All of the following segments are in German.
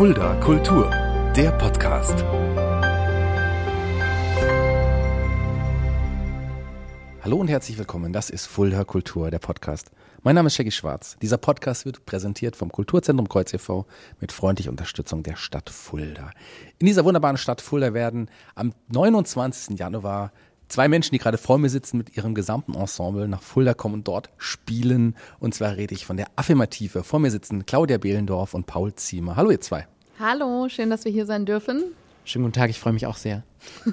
Fulda Kultur, der Podcast. Hallo und herzlich willkommen. Das ist Fulda Kultur, der Podcast. Mein Name ist Shaggy Schwarz. Dieser Podcast wird präsentiert vom Kulturzentrum Kreuz e.V. mit freundlicher Unterstützung der Stadt Fulda. In dieser wunderbaren Stadt Fulda werden am 29. Januar zwei Menschen, die gerade vor mir sitzen, mit ihrem gesamten Ensemble nach Fulda kommen und dort spielen. Und zwar rede ich von der Affirmative. Vor mir sitzen Claudia Behlendorf und Paul Ziemer. Hallo ihr zwei. Hallo, schön, dass wir hier sein dürfen. Schönen guten Tag, ich freue mich auch sehr.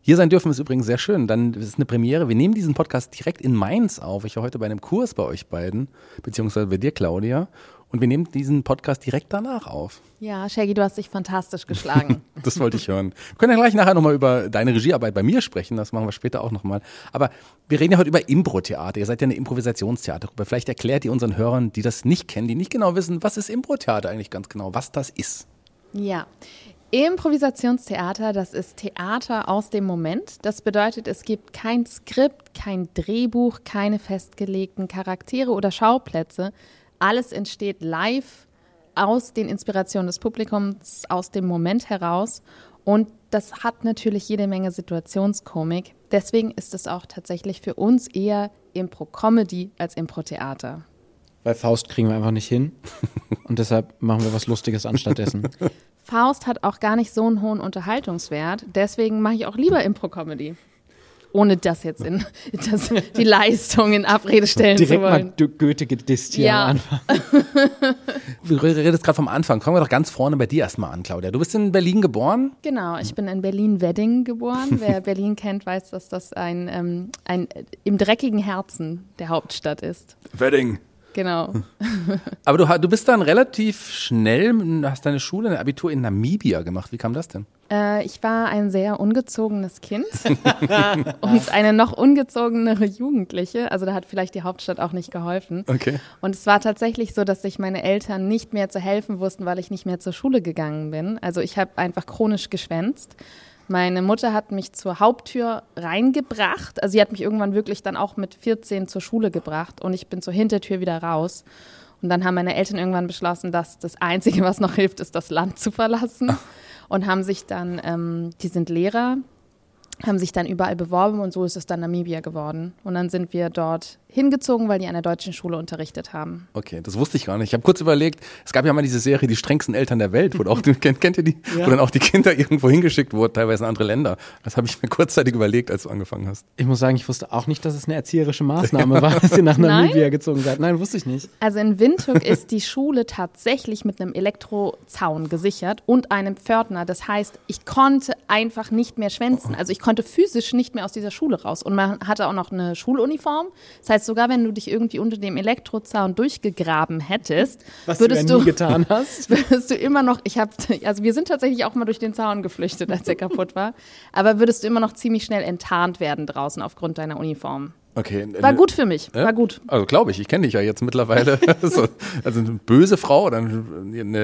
Hier sein dürfen ist übrigens sehr schön. Dann ist es eine Premiere. Wir nehmen diesen Podcast direkt in Mainz auf. Ich war heute bei einem Kurs bei euch beiden, beziehungsweise bei dir, Claudia. Und wir nehmen diesen Podcast direkt danach auf. Ja, Shaggy, du hast dich fantastisch geschlagen. das wollte ich hören. Wir können ja gleich nachher nochmal über deine Regiearbeit bei mir sprechen. Das machen wir später auch nochmal. Aber wir reden ja heute über Impro-Theater. Ihr seid ja eine Improvisationstheatergruppe. Vielleicht erklärt ihr unseren Hörern, die das nicht kennen, die nicht genau wissen, was ist Impro-Theater eigentlich ganz genau, was das ist. Ja. Improvisationstheater, das ist Theater aus dem Moment. Das bedeutet, es gibt kein Skript, kein Drehbuch, keine festgelegten Charaktere oder Schauplätze. Alles entsteht live aus den Inspirationen des Publikums, aus dem Moment heraus. Und das hat natürlich jede Menge Situationskomik. Deswegen ist es auch tatsächlich für uns eher Impro-Comedy als Impro-Theater. Weil Faust kriegen wir einfach nicht hin. Und deshalb machen wir was Lustiges anstattdessen. Faust hat auch gar nicht so einen hohen Unterhaltungswert. Deswegen mache ich auch lieber Impro-Comedy. Ohne das jetzt in das, die Leistung in Abrede stellen Direkt zu wollen. mal Goethe gedisst hier Ja. am Anfang. Du redest gerade vom Anfang. Fangen wir doch ganz vorne bei dir erstmal an, Claudia. Du bist in Berlin geboren. Genau, ich bin in Berlin-Wedding geboren. Wer Berlin kennt, weiß, dass das ein, ähm, ein äh, im dreckigen Herzen der Hauptstadt ist. Wedding. Genau. Aber du, du bist dann relativ schnell, hast deine Schule, dein Abitur in Namibia gemacht. Wie kam das denn? Äh, ich war ein sehr ungezogenes Kind und eine noch ungezogenere Jugendliche. Also da hat vielleicht die Hauptstadt auch nicht geholfen. Okay. Und es war tatsächlich so, dass sich meine Eltern nicht mehr zu helfen wussten, weil ich nicht mehr zur Schule gegangen bin. Also ich habe einfach chronisch geschwänzt. Meine Mutter hat mich zur Haupttür reingebracht. Also sie hat mich irgendwann wirklich dann auch mit 14 zur Schule gebracht und ich bin zur Hintertür wieder raus. Und dann haben meine Eltern irgendwann beschlossen, dass das Einzige, was noch hilft, ist, das Land zu verlassen. Und haben sich dann, ähm, die sind Lehrer, haben sich dann überall beworben und so ist es dann Namibia geworden. Und dann sind wir dort hingezogen, weil die an der deutschen Schule unterrichtet haben. Okay, das wusste ich gar nicht. Ich habe kurz überlegt, es gab ja mal diese Serie Die strengsten Eltern der Welt, wo auch, kennt, kennt ihr die? Wo dann auch die Kinder irgendwo hingeschickt wurden, teilweise in andere Länder. Das habe ich mir kurzzeitig überlegt, als du angefangen hast. Ich muss sagen, ich wusste auch nicht, dass es eine erzieherische Maßnahme war, dass ihr nach Namibia gezogen seid. Nein, wusste ich nicht. Also in Windhoek ist die Schule tatsächlich mit einem Elektrozaun gesichert und einem Pförtner. Das heißt, ich konnte einfach nicht mehr schwänzen. Also ich konnte physisch nicht mehr aus dieser Schule raus. Und man hatte auch noch eine Schuluniform. Das heißt, sogar wenn du dich irgendwie unter dem Elektrozaun durchgegraben hättest, Was würdest du ja nie getan hast. würdest du immer noch, ich habe, also wir sind tatsächlich auch mal durch den Zaun geflüchtet, als er kaputt war, aber würdest du immer noch ziemlich schnell enttarnt werden draußen aufgrund deiner Uniform. Okay. War gut für mich, Ja? war gut. Also glaube ich, ich kenne dich ja jetzt mittlerweile. so, also eine böse Frau oder eine,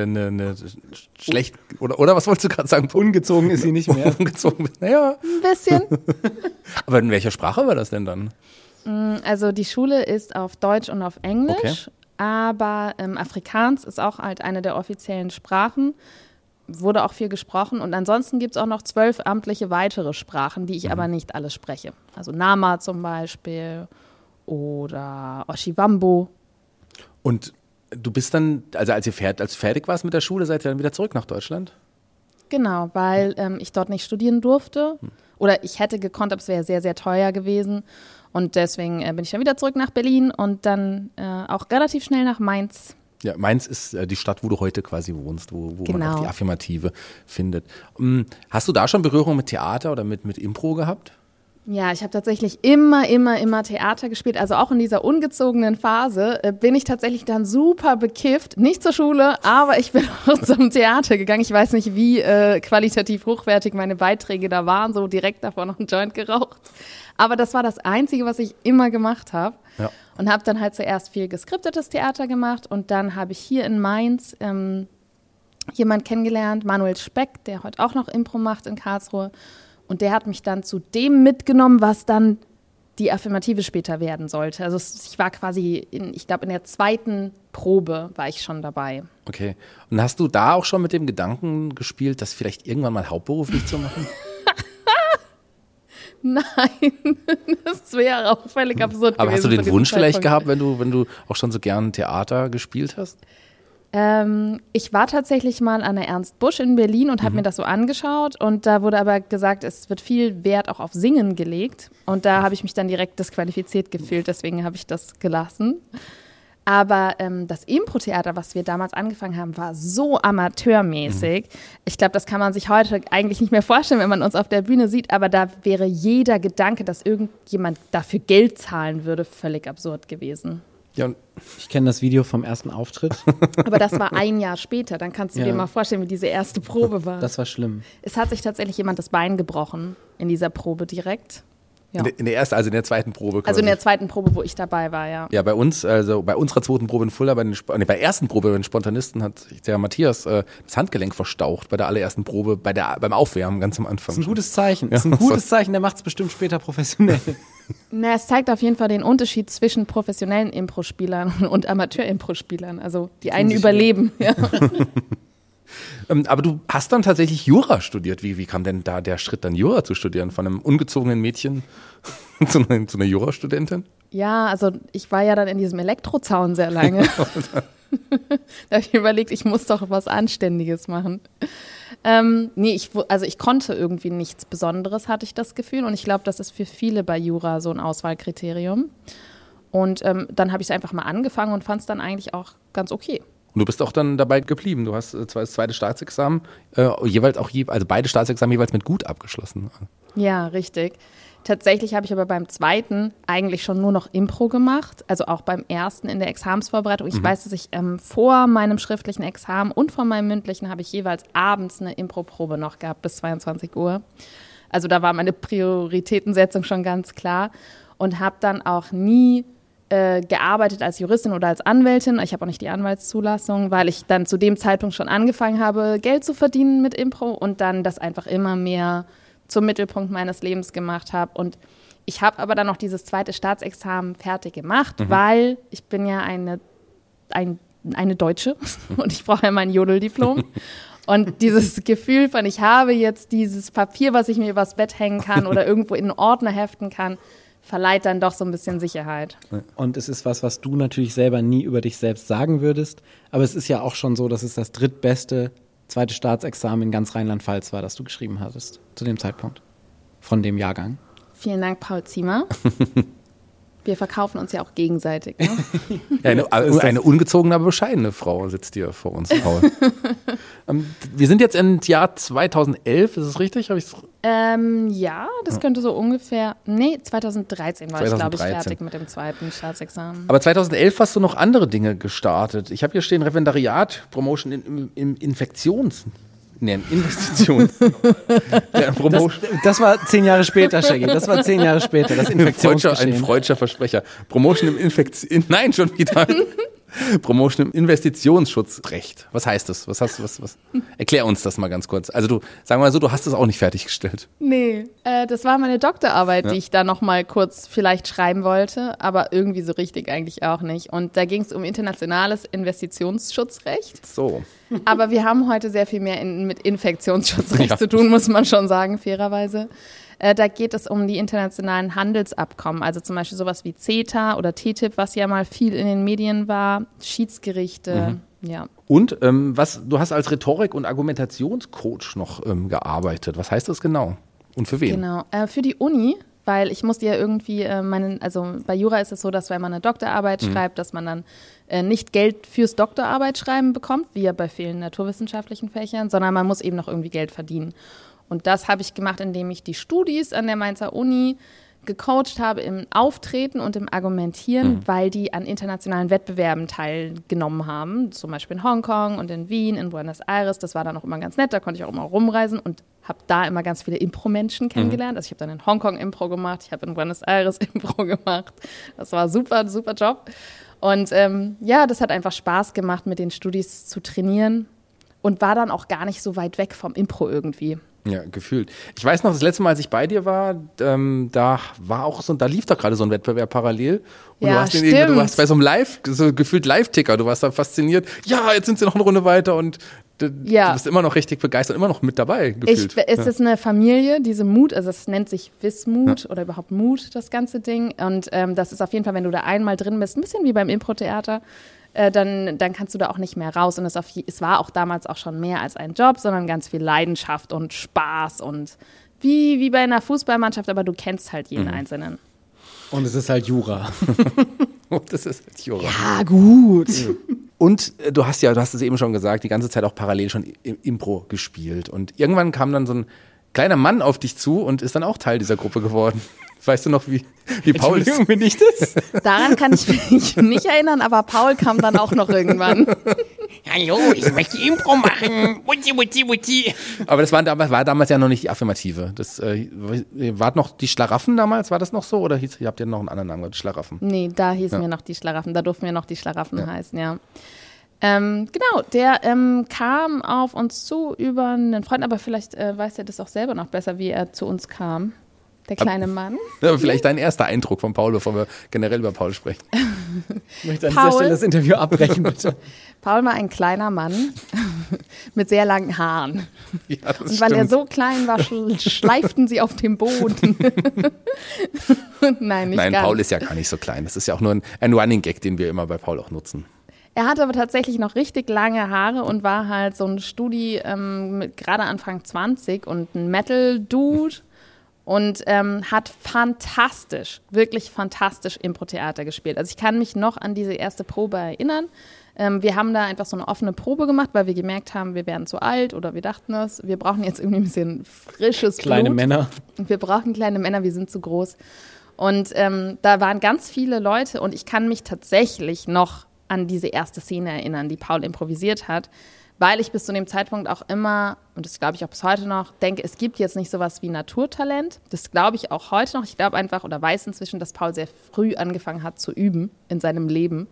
eine, eine schlecht oder oder was wolltest du gerade sagen? Ungezogen ist sie nicht mehr. Ungezogen. Naja, Ein bisschen. aber in welcher Sprache war das denn dann? Also die Schule ist auf Deutsch und auf Englisch, Okay. aber ähm, Afrikaans ist auch halt eine der offiziellen Sprachen. Wurde auch viel gesprochen und ansonsten gibt es auch noch zwölf amtliche weitere Sprachen, die ich aber nicht alle spreche. Also Nama zum Beispiel oder Oshiwambo. Und du bist dann, also als ihr fertig, als du fertig warst mit der Schule, seid ihr dann wieder zurück nach Deutschland? Genau, weil ähm, ich dort nicht studieren durfte. Oder ich hätte gekonnt, aber es wäre sehr, sehr teuer gewesen. Und deswegen äh, bin ich dann wieder zurück nach Berlin und dann äh, auch relativ schnell nach Mainz. Ja, Mainz ist äh, die Stadt, wo du heute quasi wohnst, wo, wo man Genau. auch die Affirmative findet. Ähm, Hast du da schon Berührung mit Theater oder mit, mit Impro gehabt? Ja, ich habe tatsächlich immer, immer, immer Theater gespielt. Also auch in dieser ungezogenen Phase äh, bin ich tatsächlich dann super bekifft. Nicht zur Schule, aber ich bin auch zum Theater gegangen. Ich weiß nicht, wie äh, qualitativ hochwertig meine Beiträge da waren. So direkt davor noch einen Joint geraucht. Aber das war das Einzige, was ich immer gemacht habe. Ja. Und habe dann halt zuerst viel geskriptetes Theater gemacht. Und dann habe ich hier in Mainz ähm, jemand kennengelernt, Manuel Speck, der heute auch noch Impro macht in Karlsruhe. Und der hat mich dann zu dem mitgenommen, was dann die Affirmative später werden sollte. Also ich war quasi, in, ich glaube, in der zweiten Probe war ich schon dabei. Okay. Und hast du da auch schon mit dem Gedanken gespielt, das vielleicht irgendwann mal hauptberuflich zu machen? Nein, das wäre auch völlig absurd. Aber hast du den Wunsch vielleicht gehabt, wenn du, wenn du auch schon so gern Theater gespielt hast? Ähm, ich war tatsächlich mal an der Ernst Busch in Berlin und habe mhm. mir das so angeschaut und da wurde aber gesagt, es wird viel Wert auch auf Singen gelegt und da habe ich mich dann direkt disqualifiziert gefühlt, deswegen habe ich das gelassen. Aber ähm, das Impro-Theater, was wir damals angefangen haben, war so amateurmäßig. Mhm. Ich glaube, das kann man sich heute eigentlich nicht mehr vorstellen, wenn man uns auf der Bühne sieht. Aber da wäre jeder Gedanke, dass irgendjemand dafür Geld zahlen würde, völlig absurd gewesen. Ja, ich kenne das Video vom ersten Auftritt. Aber das war ein Jahr später. Dann kannst du ja. dir mal vorstellen, wie diese erste Probe war. Das war schlimm. Es hat sich tatsächlich jemand das Bein gebrochen in dieser Probe direkt. Ja. In, der, in, der, ersten, also in der zweiten Probe. Quasi. Also in der zweiten Probe, wo ich dabei war, ja. Ja, bei uns, also bei unserer zweiten Probe in Fulda, bei, den, nee, bei der ersten Probe bei den Spontanisten hat der Matthias äh, das Handgelenk verstaucht bei der allerersten Probe, bei der, beim Aufwärmen ganz am Anfang. Das ist ein gutes Zeichen. Das ist ein gutes Zeichen, der macht es bestimmt später professionell. Na, es zeigt auf jeden Fall den Unterschied zwischen professionellen Impro-Spielern und Amateur-Impro-Spielern. Also die einen überleben. Ja. Ähm, aber du hast dann tatsächlich Jura studiert. Wie, wie kam denn da der Schritt, dann Jura zu studieren? Von einem ungezogenen Mädchen zu einer, zu einer Jurastudentin? Ja, also ich war ja dann in diesem Elektrozaun sehr lange. da habe ich überlegt, ich muss doch was Anständiges machen. Ähm, nee, ich, also ich konnte irgendwie nichts Besonderes, hatte ich das Gefühl. Und ich glaube, das ist für viele bei Jura so ein Auswahlkriterium. Und ähm, dann habe ich es einfach mal angefangen und fand es dann eigentlich auch ganz okay. Und du bist auch dann dabei geblieben. Du hast äh, zwar das zweite Staatsexamen, äh, jeweils auch je, also beide Staatsexamen jeweils mit gut abgeschlossen. Ja, richtig. Tatsächlich habe ich aber beim zweiten eigentlich schon nur noch Impro gemacht, also auch beim ersten in der Examensvorbereitung. Ich mhm. weiß, dass ich ähm, vor meinem schriftlichen Examen und vor meinem mündlichen habe ich jeweils abends eine Impro-Probe noch gehabt bis 22 Uhr. Also da war meine Prioritätensetzung schon ganz klar und habe dann auch nie äh, gearbeitet als Juristin oder als Anwältin. Ich habe auch nicht die Anwaltszulassung, weil ich dann zu dem Zeitpunkt schon angefangen habe, Geld zu verdienen mit Impro und dann das einfach immer mehr zum Mittelpunkt meines Lebens gemacht habe. Und ich habe aber dann noch dieses zweite Staatsexamen fertig gemacht, mhm. weil ich bin ja eine, ein, eine Deutsche und ich brauche ja mein Jodeldiplom. Und dieses Gefühl von, ich habe jetzt dieses Papier, was ich mir übers Bett hängen kann oder irgendwo in einen Ordner heften kann, verleiht dann doch so ein bisschen Sicherheit. Und es ist was, was du natürlich selber nie über dich selbst sagen würdest. Aber es ist ja auch schon so, dass es das drittbeste zweite Staatsexamen in ganz Rheinland-Pfalz war, das du geschrieben hattest zu dem Zeitpunkt von dem Jahrgang. Vielen Dank, Paul Ziemer. Wir verkaufen uns ja auch gegenseitig. Ne? ja, eine, eine, ungezogene, aber bescheidene Frau sitzt hier vor uns, Paul. ähm, wir sind jetzt im Jahr 2011, ist es richtig? Hab ähm, ja, das könnte so ungefähr. Nee, 2013 war 2013. ich, glaube ich, fertig mit dem zweiten Staatsexamen. Aber 2011 hast du noch andere Dinge gestartet. Ich habe hier stehen Referendariat, Promotion in, in Infektions nennen. Investition. das, das, war zehn Jahre später, Shaggy. Das war zehn Jahre später, das Infektionsgeschehen. Ein freudscher Versprecher. Promotion im Infektion... Nein, schon wieder. Promotion im Investitionsschutzrecht. Was heißt das? Was hast was, was? Erklär uns das mal ganz kurz. Also du, sagen wir mal so, du hast das auch nicht fertiggestellt. Nee, äh, das war meine Doktorarbeit, ja. die ich da noch mal kurz vielleicht schreiben wollte, aber irgendwie so richtig eigentlich auch nicht. Und da ging es um internationales Investitionsschutzrecht. So. Aber wir haben heute sehr viel mehr in, mit Infektionsschutzrecht ja. zu tun, muss man schon sagen, fairerweise. Äh, da geht es um die internationalen Handelsabkommen, also zum Beispiel sowas wie CETA oder TTIP, was ja mal viel in den Medien war, Schiedsgerichte. Mhm. Ja. Und ähm, was, du hast als Rhetorik- und Argumentationscoach noch ähm, gearbeitet. Was heißt das genau? Und für wen? Genau, äh, für die Uni, weil ich musste ja irgendwie äh, meinen, also bei Jura ist es so, dass wenn man eine Doktorarbeit mhm. schreibt, dass man dann äh, nicht Geld fürs Doktorarbeit schreiben bekommt, wie ja bei vielen naturwissenschaftlichen Fächern, sondern man muss eben noch irgendwie Geld verdienen. Und das habe ich gemacht, indem ich die Studis an der Mainzer Uni gecoacht habe im Auftreten und im Argumentieren, mhm. weil die an internationalen Wettbewerben teilgenommen haben, zum Beispiel in Hongkong und in Wien, in Buenos Aires. Das war dann auch immer ganz nett, da konnte ich auch immer rumreisen und habe da immer ganz viele Impro-Menschen mhm. kennengelernt. Mhm. Also ich habe dann in Hongkong Impro gemacht, ich habe in Buenos Aires Impro gemacht. Das war super, super Job. Und ähm, ja, das hat einfach Spaß gemacht, mit den Studis zu trainieren und war dann auch gar nicht so weit weg vom Impro irgendwie. Ja, gefühlt. Ich weiß noch, das letzte Mal, als ich bei dir war, ähm, da war auch so, da lief doch gerade so ein Wettbewerb parallel. Und Ja, du, hast den irgendwie- du stimmt. warst bei so einem Live, so gefühlt Live-Ticker, du warst da fasziniert. Ja, jetzt sind sie noch eine Runde weiter und du, Ja. du bist immer noch richtig begeistert, immer noch mit dabei, Ich, gefühlt. es ist eine Familie, diese Mut, also es nennt sich Wismut oder überhaupt Mut, das ganze Ding. Und ähm, das ist auf jeden Fall, wenn du da einmal drin bist, ein bisschen wie beim Impro-Theater, äh, dann, dann kannst du da auch nicht mehr raus. Und es, auf, es war auch damals auch schon mehr als ein Job, sondern ganz viel Leidenschaft und Spaß und wie, wie bei einer Fußballmannschaft, aber du kennst halt jeden Einzelnen. Und es ist halt Jura. Und das ist halt Jura. Ah, gut. Und äh, du hast ja, du hast es eben schon gesagt, die ganze Zeit auch parallel schon I- Impro gespielt. Und irgendwann kam dann so ein kleiner Mann auf dich zu und ist dann auch Teil dieser Gruppe geworden. Weißt du noch, wie, wie Paul ist? Bin ich das? Daran kann ich mich nicht erinnern, aber Paul kam dann auch noch irgendwann. Hallo, ich möchte Impro machen. Mutti, mutti, mutti. Aber das war, damals- war damals ja noch nicht die Affirmative. Das äh, war noch die Schlaraffen damals, war das noch so? Oder hieß, ihr habt ja noch einen anderen Namen gehabt, die Schlaraffen? Nee, da hießen wir noch die Schlaraffen, da durften wir noch die Schlaraffen heißen, ja. Ähm, genau, der ähm, kam auf uns zu über einen Freund, aber vielleicht äh, weiß er das auch selber noch besser, wie er zu uns kam. Der kleine Mann. Ja, vielleicht dein erster Eindruck von Paul, bevor wir generell über Paul sprechen. Ich möchte an Paul? dieser Stelle das Interview abbrechen, bitte. Paul war ein kleiner Mann mit sehr langen Haaren. Ja, das Und weil er so klein war, schl- schleiften sie auf dem Boden. Nein, nicht Nein, ganz. Paul ist ja gar nicht so klein. Das ist ja auch nur ein, ein Running Gag, den wir immer bei Paul auch nutzen. Er hatte aber tatsächlich noch richtig lange Haare und war halt so ein Studi ähm, mit gerade Anfang 20 und ein Metal-Dude und ähm, hat fantastisch, wirklich fantastisch Impro-Theater gespielt. Also ich kann mich noch an diese erste Probe erinnern. Ähm, wir haben da einfach so eine offene Probe gemacht, weil wir gemerkt haben, wir werden zu alt oder wir dachten es, wir brauchen jetzt irgendwie ein bisschen frisches Kleine Blut. Männer. Wir brauchen kleine Männer, wir sind zu groß. Und ähm, da waren ganz viele Leute und ich kann mich tatsächlich noch an diese erste Szene erinnern, die Paul improvisiert hat, weil ich bis zu dem Zeitpunkt auch immer, und das glaube ich auch bis heute noch, denke, es gibt jetzt nicht sowas wie Naturtalent. Das glaube ich auch heute noch. Ich glaube einfach oder weiß inzwischen, dass Paul sehr früh angefangen hat zu üben in seinem Leben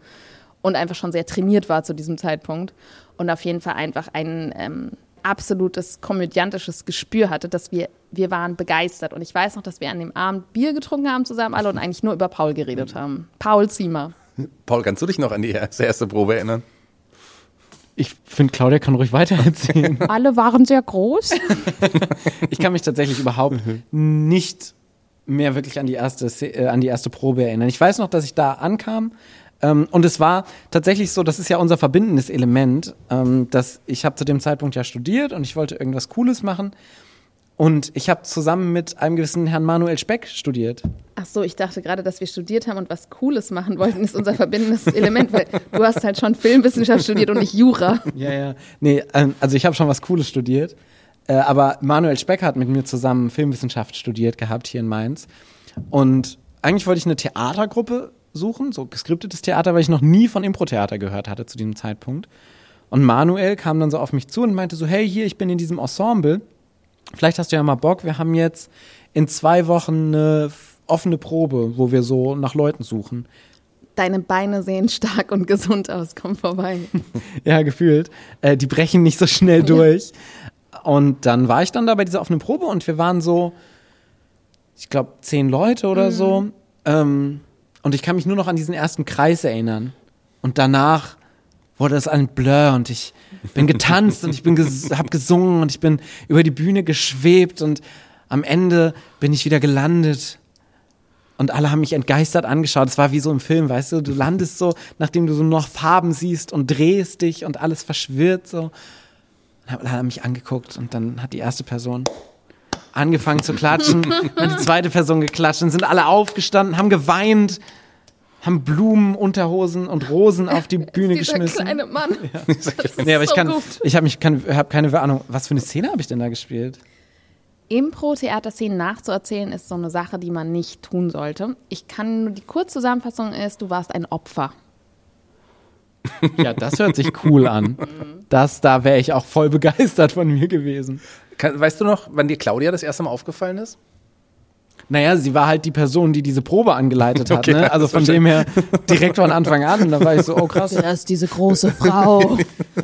und einfach schon sehr trainiert war zu diesem Zeitpunkt und auf jeden Fall einfach ein ähm, absolutes komödiantisches Gespür hatte, dass wir, wir waren begeistert. Und ich weiß noch, dass wir an dem Abend Bier getrunken haben zusammen alle und eigentlich nur über Paul geredet haben. Paul Ziemer. Paul, kannst du dich noch an die erste, erste Probe erinnern? Ich finde, Claudia kann ruhig weitererzählen. Alle waren sehr groß. Ich kann mich tatsächlich überhaupt nicht mehr wirklich an die erste, äh, an die erste Probe erinnern. Ich weiß noch, dass ich da ankam ähm, und es war tatsächlich so, das ist ja unser verbindendes Element, ähm, dass ich habe zu dem Zeitpunkt ja studiert und ich wollte irgendwas Cooles machen und ich habe zusammen mit einem gewissen Herrn Manuel Speck studiert. Ach so, ich dachte gerade, dass wir studiert haben und was Cooles machen wollten, ist unser verbindendes Element, weil du hast halt schon Filmwissenschaft studiert und nicht Jura. Ja, ja. Nee, ähm, also ich habe schon was Cooles studiert. Äh, aber Manuel Speck hat mit mir zusammen Filmwissenschaft studiert gehabt hier in Mainz. Und eigentlich wollte ich eine Theatergruppe suchen, so geskriptetes Theater, weil ich noch nie von Impro-Theater gehört hatte zu diesem Zeitpunkt. Und Manuel kam dann so auf mich zu und meinte so, hey, hier, ich bin in diesem Ensemble. Vielleicht hast du ja mal Bock, wir haben jetzt in zwei Wochen eine offene Probe, wo wir so nach Leuten suchen. Deine Beine sehen stark und gesund aus, komm vorbei. ja, gefühlt. Äh, die brechen nicht so schnell durch. Und dann war ich dann da bei dieser offenen Probe und wir waren so, ich glaube, zehn Leute oder so. Ähm, und ich kann mich nur noch an diesen ersten Kreis erinnern. Und danach wurde das ein Blur und ich bin getanzt und ich bin ges hab gesungen und ich bin über die Bühne geschwebt und am Ende bin ich wieder gelandet. Und alle haben mich entgeistert angeschaut. Es war wie so im Film, weißt du, du landest so, nachdem du so noch Farben siehst und drehst dich und alles verschwirrt so. Und alle haben mich angeguckt und dann hat die erste Person angefangen zu klatschen, dann hat die zweite Person geklatscht und sind alle aufgestanden, haben geweint, haben Blumen, Unterhosen und Rosen auf die Bühne Dieser geschmissen. kleine Mann. Das ist Nee, aber ich kann, gut. ich habe mich, kann, hab keine Ahnung, was für eine Szene habe ich denn da gespielt? Impro-Theaterszenen nachzuerzählen ist so eine Sache, die man nicht tun sollte. Ich kann nur die Kurzzusammenfassung ist, du warst ein Opfer. Ja, das hört sich cool an. Das, da wäre ich auch voll begeistert von mir gewesen. Kann, weißt du noch, wann dir Claudia das erste Mal aufgefallen ist? Naja, sie war halt die Person, die diese Probe angeleitet hat. Okay, ne? Also von dem her direkt von Anfang an. Da war ich so, oh krass. Da ist diese große Frau.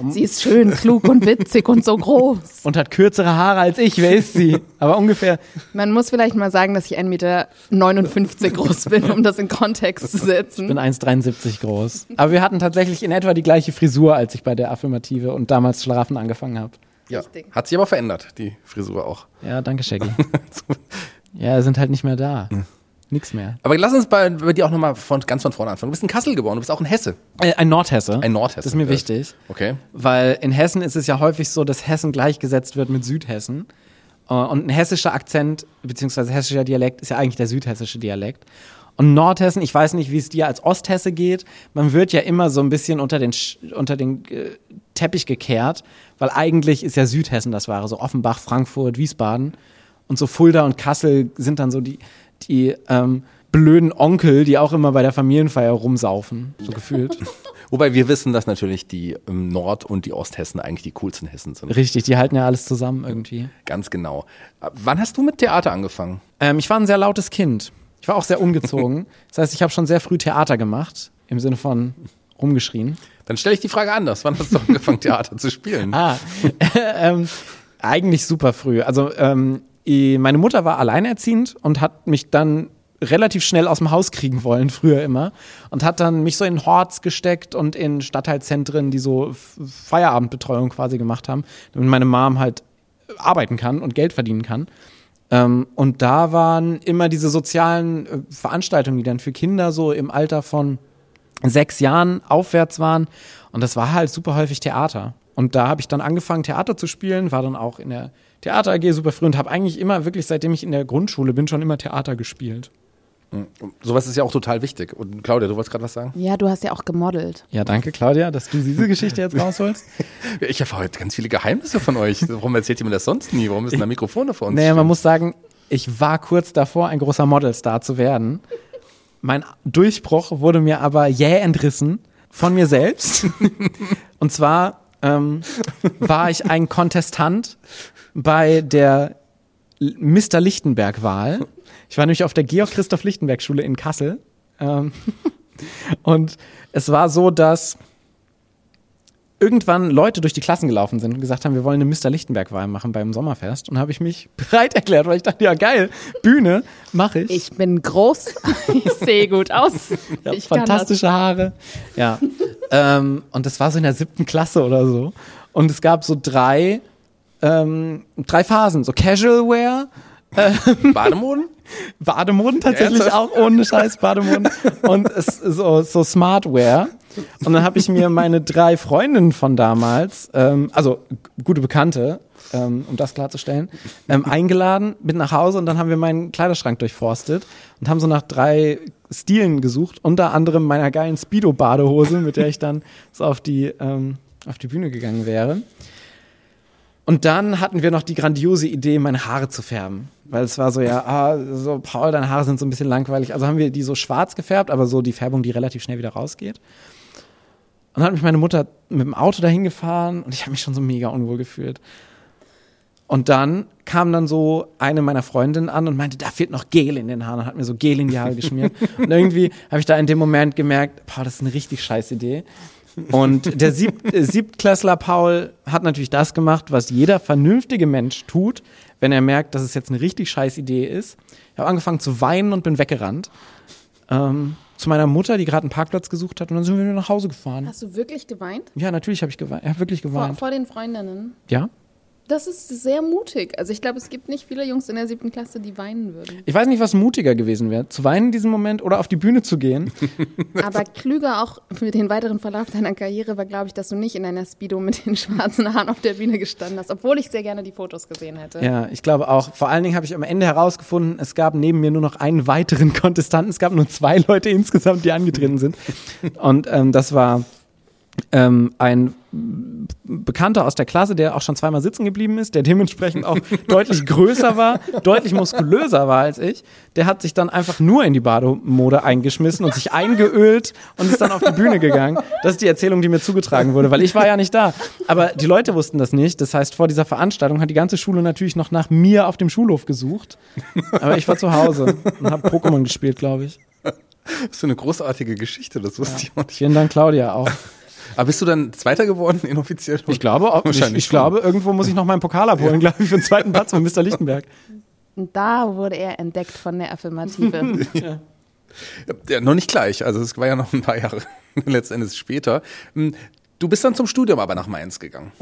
Sie ist schön, klug und witzig und so groß. Und hat kürzere Haare als ich, wer ist sie? Aber ungefähr, Man muss vielleicht mal sagen, dass ich 1,59 Meter groß bin, um das in Kontext zu ich setzen. bin 1,73 groß. Aber wir hatten tatsächlich in etwa die gleiche Frisur, als ich bei der Affirmative und damals Schlafen angefangen habe. Ja. Richtig. Hat sich aber verändert, die Frisur auch. Ja, danke, Shaggy. ja, sind halt nicht mehr da. Nix mehr. Aber lass uns bei, bei dir auch nochmal von, ganz von vorne anfangen. Du bist in Kassel geboren, du bist auch in Hesse. Äh, ein Nordhesse. Ein Nordhesse. Das ist mir Ja. wichtig. Okay. Weil in Hessen ist es ja häufig so, dass Hessen gleichgesetzt wird mit Südhessen. Äh, Und ein hessischer Akzent, beziehungsweise hessischer Dialekt, ist ja eigentlich der südhessische Dialekt. Und Nordhessen, ich weiß nicht, wie es dir als Osthesse geht, man wird ja immer so ein bisschen unter den, unter den äh, Teppich gekehrt, weil eigentlich ist ja Südhessen das wahre, so Offenbach, Frankfurt, Wiesbaden. Und so Fulda und Kassel sind dann so die, die ähm, blöden Onkel, die auch immer bei der Familienfeier rumsaufen, so gefühlt. Wobei wir wissen, dass natürlich die ähm, Nord- und die Osthessen eigentlich die coolsten Hessen sind. Richtig, die halten ja alles zusammen irgendwie. Ganz genau. Äh, Wann hast du mit Theater angefangen? Ähm, ich war ein sehr lautes Kind. Ich war auch sehr ungezogen. Das heißt, ich habe schon sehr früh Theater gemacht, im Sinne von rumgeschrien. Dann stelle ich die Frage anders. Wann hast du angefangen, Theater zu spielen? Ah, ähm, eigentlich super früh. Also ähm, meine Mutter war alleinerziehend und hat mich dann relativ schnell aus dem Haus kriegen wollen, früher immer. Und hat dann mich so in Horts gesteckt und in Stadtteilzentren, die so Feierabendbetreuung quasi gemacht haben, damit meine Mom halt arbeiten kann und Geld verdienen kann. Ähm, und da waren immer diese sozialen äh, Veranstaltungen, die dann für Kinder so im Alter von sechs Jahren aufwärts waren. Und das war halt super häufig Theater. Und da habe ich dann angefangen, Theater zu spielen, war dann auch in der Theater AG super früh und habe eigentlich immer, wirklich seitdem ich in der Grundschule bin, schon immer Theater gespielt. Sowas ist ja auch total wichtig. Und Claudia, du wolltest gerade was sagen? Ja, du hast ja auch gemodelt. Ja, danke, Claudia, dass du diese Geschichte jetzt rausholst. Ich habe heute ganz viele Geheimnisse von euch. Warum erzählt ihr mir das sonst nie? Warum müssen da Mikrofone vor uns Naja, man muss sagen, ich war kurz davor, ein großer Modelstar zu werden. Mein Durchbruch wurde mir aber jäh entrissen von mir selbst. Und zwar ähm, war ich ein Kontestant bei der Mr. Lichtenberg-Wahl. Ich war nämlich auf der Georg-Christoph-Lichtenberg-Schule in Kassel. Ähm, und es war so, dass irgendwann Leute durch die Klassen gelaufen sind und gesagt haben, wir wollen eine Mr. Lichtenberg-Wahl machen beim Sommerfest. Und habe ich mich bereit erklärt, weil ich dachte, ja geil, Bühne, mache ich. Ich bin groß, ich sehe gut aus. Ich hab ich fantastische Haare. Ja. ähm, und das war so in der siebten Klasse oder so. Und es gab so drei, ähm, drei Phasen, so Casual Wear, Bademoden? Bademoden tatsächlich Ernsthaft? auch, ohne Scheiß Bademoden. und so, so Smartwear. Und dann habe ich mir meine drei Freundinnen von damals, ähm, also gute Bekannte, ähm, um das klarzustellen, ähm, eingeladen, mit nach Hause und dann haben wir meinen Kleiderschrank durchforstet und haben so nach drei Stilen gesucht, unter anderem meiner geilen Speedo-Badehose, mit der ich dann so auf die, ähm, auf die Bühne gegangen wäre. Und dann hatten wir noch die grandiose Idee, meine Haare zu färben. Weil es war so, ja, ah, so, Paul, deine Haare sind so ein bisschen langweilig. Also haben wir die so schwarz gefärbt, aber so die Färbung, die relativ schnell wieder rausgeht. Und dann hat mich meine Mutter mit dem Auto dahin gefahren und ich habe mich schon so mega unwohl gefühlt. Und dann kam dann so eine meiner Freundinnen an und meinte, da fehlt noch Gel in den Haaren und hat mir so Gel in die Haare geschmiert. und irgendwie habe ich da in dem Moment gemerkt, boah, das ist eine richtig scheiß Idee. Und der Sieb äh, Siebtklässler Paul hat natürlich das gemacht, was jeder vernünftige Mensch tut, wenn er merkt, dass es jetzt eine richtig scheiß Idee ist. Ich habe angefangen zu weinen und bin weggerannt. Ähm, zu meiner Mutter, die gerade einen Parkplatz gesucht hat, und dann sind wir wieder nach Hause gefahren. Hast du wirklich geweint? Ja, natürlich habe ich geweint. Ich habe wirklich Vor, geweint. vor den Freundinnen? Ja? Das ist sehr mutig. Also ich glaube, es gibt nicht viele Jungs in der siebten Klasse, die weinen würden. Ich weiß nicht, was mutiger gewesen wäre, zu weinen in diesem Moment oder auf die Bühne zu gehen. Aber klüger auch für den weiteren Verlauf deiner Karriere war, glaube ich, dass du nicht in einer Speedo mit den schwarzen Haaren auf der Bühne gestanden hast, obwohl ich sehr gerne die Fotos gesehen hätte. Ja, ich glaube auch. Vor allen Dingen habe ich am Ende herausgefunden, es gab neben mir nur noch einen weiteren Kontestanten. Es gab nur zwei Leute insgesamt, die angetreten sind. Und ähm, das war ähm, ein Bekannter aus der Klasse, der auch schon zweimal sitzen geblieben ist, der dementsprechend auch deutlich größer war, deutlich muskulöser war als ich, der hat sich dann einfach nur in die Bademode eingeschmissen und sich eingeölt und ist dann auf die Bühne gegangen. Das ist die Erzählung, die mir zugetragen wurde, weil ich war ja nicht da. Aber die Leute wussten das nicht. Das heißt, vor dieser Veranstaltung hat die ganze Schule natürlich noch nach mir auf dem Schulhof gesucht. Aber ich war zu Hause und habe Pokémon gespielt, glaube ich. Das ist eine großartige Geschichte, das wusste ich auch nicht. Vielen Dank, Claudia, auch. Aber bist du dann Zweiter geworden, inoffiziell? Ich glaube, auch, ich, Wahrscheinlich ich glaube, irgendwo muss ich noch meinen Pokal abholen, glaube ich, für den zweiten Platz von Mr. Lichtenberg. Und da wurde er entdeckt von der Affirmative. Ja, noch nicht gleich. Also es war ja noch ein paar Jahre letztendlich später. Hm, Du bist dann zum Studium aber nach Mainz gegangen.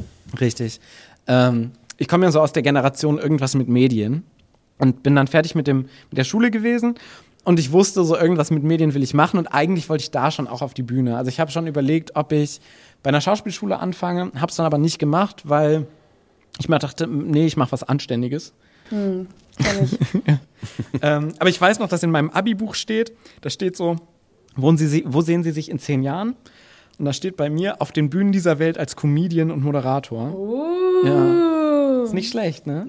Richtig. Ähm, ich komme ja so aus der Generation irgendwas mit Medien und bin dann fertig mit, dem, mit der Schule gewesen. Und ich wusste, so irgendwas mit Medien will ich machen und eigentlich wollte ich da schon auch auf die Bühne. Also ich habe schon überlegt, ob ich bei einer Schauspielschule anfange, habe es dann aber nicht gemacht, weil ich mir dachte, nee, ich mache was Anständiges. Kenn ich. Ähm, aber ich weiß noch, dass in meinem Abi-Buch steht, da steht so, wo, Sie, wo sehen Sie sich in zehn Jahren? Und da steht bei mir auf den Bühnen dieser Welt als Comedian und Moderator. Ja. Ist nicht schlecht, ne?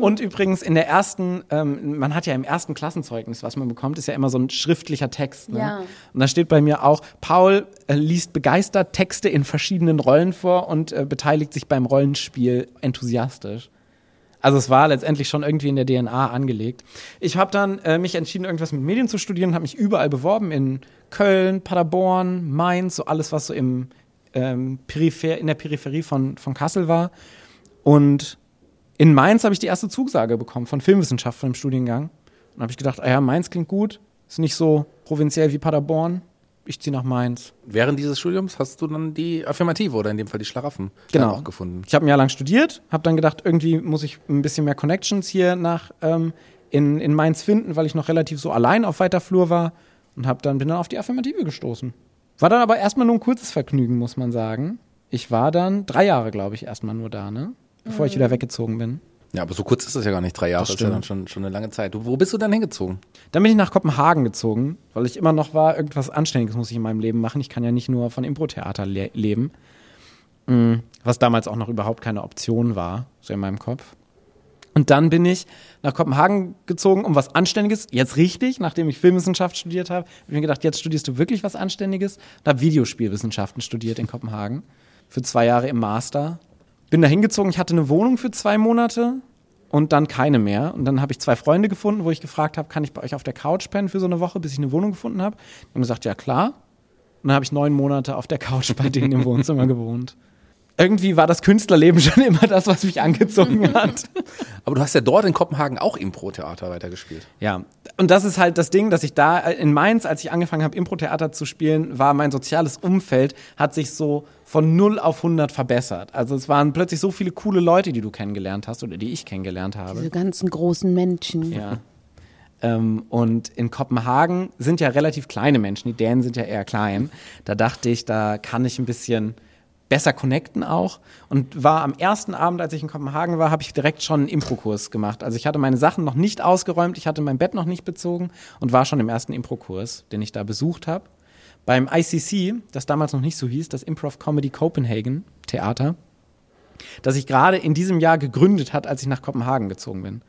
Und übrigens in der ersten, ähm, man hat ja im ersten Klassenzeugnis, was man bekommt, ist ja immer so ein schriftlicher Text. Ne? Ja. Und da steht bei mir auch, Paul äh, liest begeistert Texte in verschiedenen Rollen vor und äh, beteiligt sich beim Rollenspiel enthusiastisch. Also es war letztendlich schon irgendwie in der DNA angelegt. Ich habe dann äh, mich entschieden, irgendwas mit Medien zu studieren, habe mich überall beworben in Köln, Paderborn, Mainz, so alles, was so im ähm, Peripher in der Peripherie von, von Kassel war. Und in Mainz habe ich die erste Zusage bekommen von Filmwissenschaft von dem Studiengang. Und habe ich gedacht, ah ja, Mainz klingt gut, ist nicht so provinziell wie Paderborn. Ich ziehe nach Mainz. Während dieses Studiums hast du dann die Affirmative oder in dem Fall die Schlaraffen Genau. auch gefunden. Ich habe ein Jahr lang studiert, habe dann gedacht, irgendwie muss ich ein bisschen mehr Connections hier nach ähm, in, in Mainz finden, weil ich noch relativ so allein auf weiter Flur war und habe dann bin dann auf die Affirmative gestoßen. War dann aber erstmal nur ein kurzes Vergnügen, muss man sagen. Ich war dann drei Jahre, glaube ich, erstmal nur da, ne? Bevor ich wieder weggezogen bin. Ja, aber so kurz ist das ja gar nicht. Drei Jahre Das ist ja dann schon, schon eine lange Zeit. Du, wo bist du dann hingezogen? Dann bin ich nach Kopenhagen gezogen, weil ich immer noch war, irgendwas Anständiges muss ich in meinem Leben machen. Ich kann ja nicht nur von Impro-Theater le leben. Mm, Was damals auch noch überhaupt keine Option war, so in meinem Kopf. Und dann bin ich nach Kopenhagen gezogen, um was Anständiges, jetzt richtig, nachdem ich Filmwissenschaft studiert habe, habe ich mir gedacht, jetzt studierst du wirklich was Anständiges und habe Videospielwissenschaften studiert in Kopenhagen für zwei Jahre im Master. Bin da hingezogen, ich hatte eine Wohnung für zwei Monate und dann keine mehr. Und dann habe ich zwei Freunde gefunden, wo ich gefragt habe, kann ich bei euch auf der Couch pennen für so eine Woche, bis ich eine Wohnung gefunden habe. Die haben gesagt, ja klar. Und dann habe ich neun Monate auf der Couch bei denen im Wohnzimmer gewohnt. Irgendwie war das Künstlerleben schon immer das, was mich angezogen hat. Aber du hast ja dort in Kopenhagen auch Impro-Theater weitergespielt. Ja, und das ist halt das Ding, dass ich da äh, in Mainz, als ich angefangen habe, Impro-Theater zu spielen, war mein soziales Umfeld, hat sich so von 0 auf 100 verbessert. Also es waren plötzlich so viele coole Leute, die du kennengelernt hast oder die ich kennengelernt habe. Diese ganzen großen Menschen. Ja. Ähm, und in Kopenhagen sind ja relativ kleine Menschen, die Dänen sind ja eher klein. Da dachte ich, da kann ich ein bisschen besser connecten auch. Und war am ersten Abend, als ich in Kopenhagen war, habe ich direkt schon einen Impro-Kurs gemacht. Also ich hatte meine Sachen noch nicht ausgeräumt, ich hatte mein Bett noch nicht bezogen und war schon im ersten Impro-Kurs, den ich da besucht habe. Beim ICC, das damals noch nicht so hieß, das Improv Comedy Copenhagen Theater, das sich gerade in diesem Jahr gegründet hat, als ich nach Kopenhagen gezogen bin.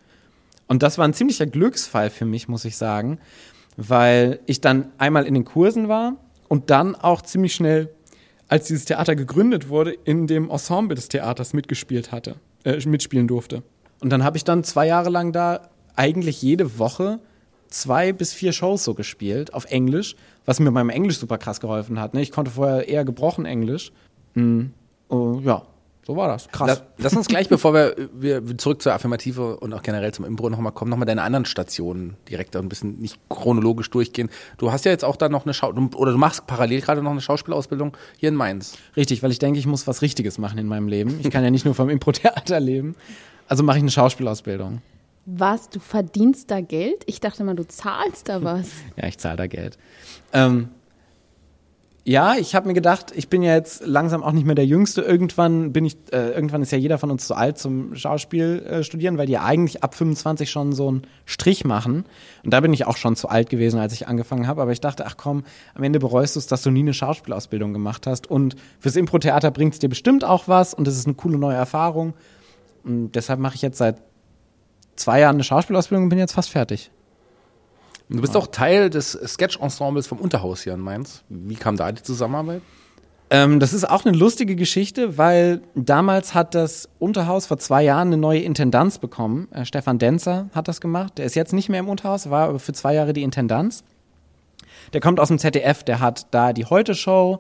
Und das war ein ziemlicher Glücksfall für mich, muss ich sagen, weil ich dann einmal in den Kursen war und dann auch ziemlich schnell, als dieses Theater gegründet wurde, in dem Ensemble des Theaters mitgespielt hatte, äh, mitspielen durfte. Und dann habe ich dann zwei Jahre lang da eigentlich jede Woche zwei bis vier Shows so gespielt auf Englisch, was mir beim Englisch super krass geholfen hat. Ne? Ich konnte vorher eher gebrochen Englisch. Mm, oh, ja, so war das. Krass. Lass, lass uns gleich, bevor wir, wir zurück zur Affirmative und auch generell zum Impro nochmal kommen, nochmal deine anderen Stationen direkt ein bisschen nicht chronologisch durchgehen. Du hast ja jetzt auch da noch eine Schau oder du machst parallel gerade noch eine Schauspielausbildung hier in Mainz. Richtig, weil ich denke, ich muss was Richtiges machen in meinem Leben. Ich kann ja nicht nur vom Impro-Theater leben. Also mache ich eine Schauspielausbildung. Was, du verdienst da Geld? Ich dachte mal, du zahlst da was. Ja, ich zahle da Geld. Ähm, Ja, ich habe mir gedacht, ich bin ja jetzt langsam auch nicht mehr der Jüngste. Irgendwann bin ich, äh, irgendwann ist ja jeder von uns zu alt zum Schauspiel äh, studieren, weil die ja eigentlich ab 25 schon so einen Strich machen. Und da bin ich auch schon zu alt gewesen, als ich angefangen habe. Aber ich dachte, ach komm, am Ende bereust du es, dass du nie eine Schauspielausbildung gemacht hast. Und fürs Impro-Theater bringt es dir bestimmt auch was und es ist eine coole neue Erfahrung. Und deshalb mache ich jetzt seit zwei Jahren eine Schauspielausbildung und bin jetzt fast fertig. Du bist auch Teil des Sketch-Ensembles vom Unterhaus hier in Mainz. Wie kam da die Zusammenarbeit? Ähm, das ist auch eine lustige Geschichte, weil damals hat das Unterhaus vor zwei Jahren eine neue Intendanz bekommen. Äh, Stefan Denzer hat das gemacht. Der ist jetzt nicht mehr im Unterhaus, war aber für zwei Jahre die Intendanz. Der kommt aus dem ZDF, der hat da die Heute-Show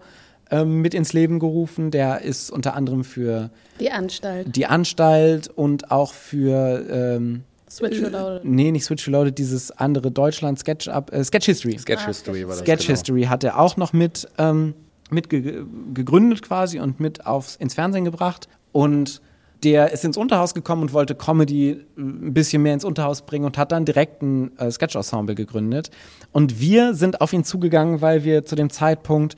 ähm, mit ins Leben gerufen. Der ist unter anderem für Die Anstalt. die Anstalt und auch für ähm, Switch Reloaded. nee, nicht Switch Reloaded, dieses andere Deutschland Sketch Up, äh, Sketch History. Sketch Ah, History war das. Sketch genau. History hat er auch noch mit, ähm, mit ge gegründet quasi und mit aufs, ins Fernsehen gebracht. Und der ist ins Unterhaus gekommen und wollte Comedy äh, ein bisschen mehr ins Unterhaus bringen und hat dann direkt ein äh, Sketch-Ensemble gegründet. Und wir sind auf ihn zugegangen, weil wir zu dem Zeitpunkt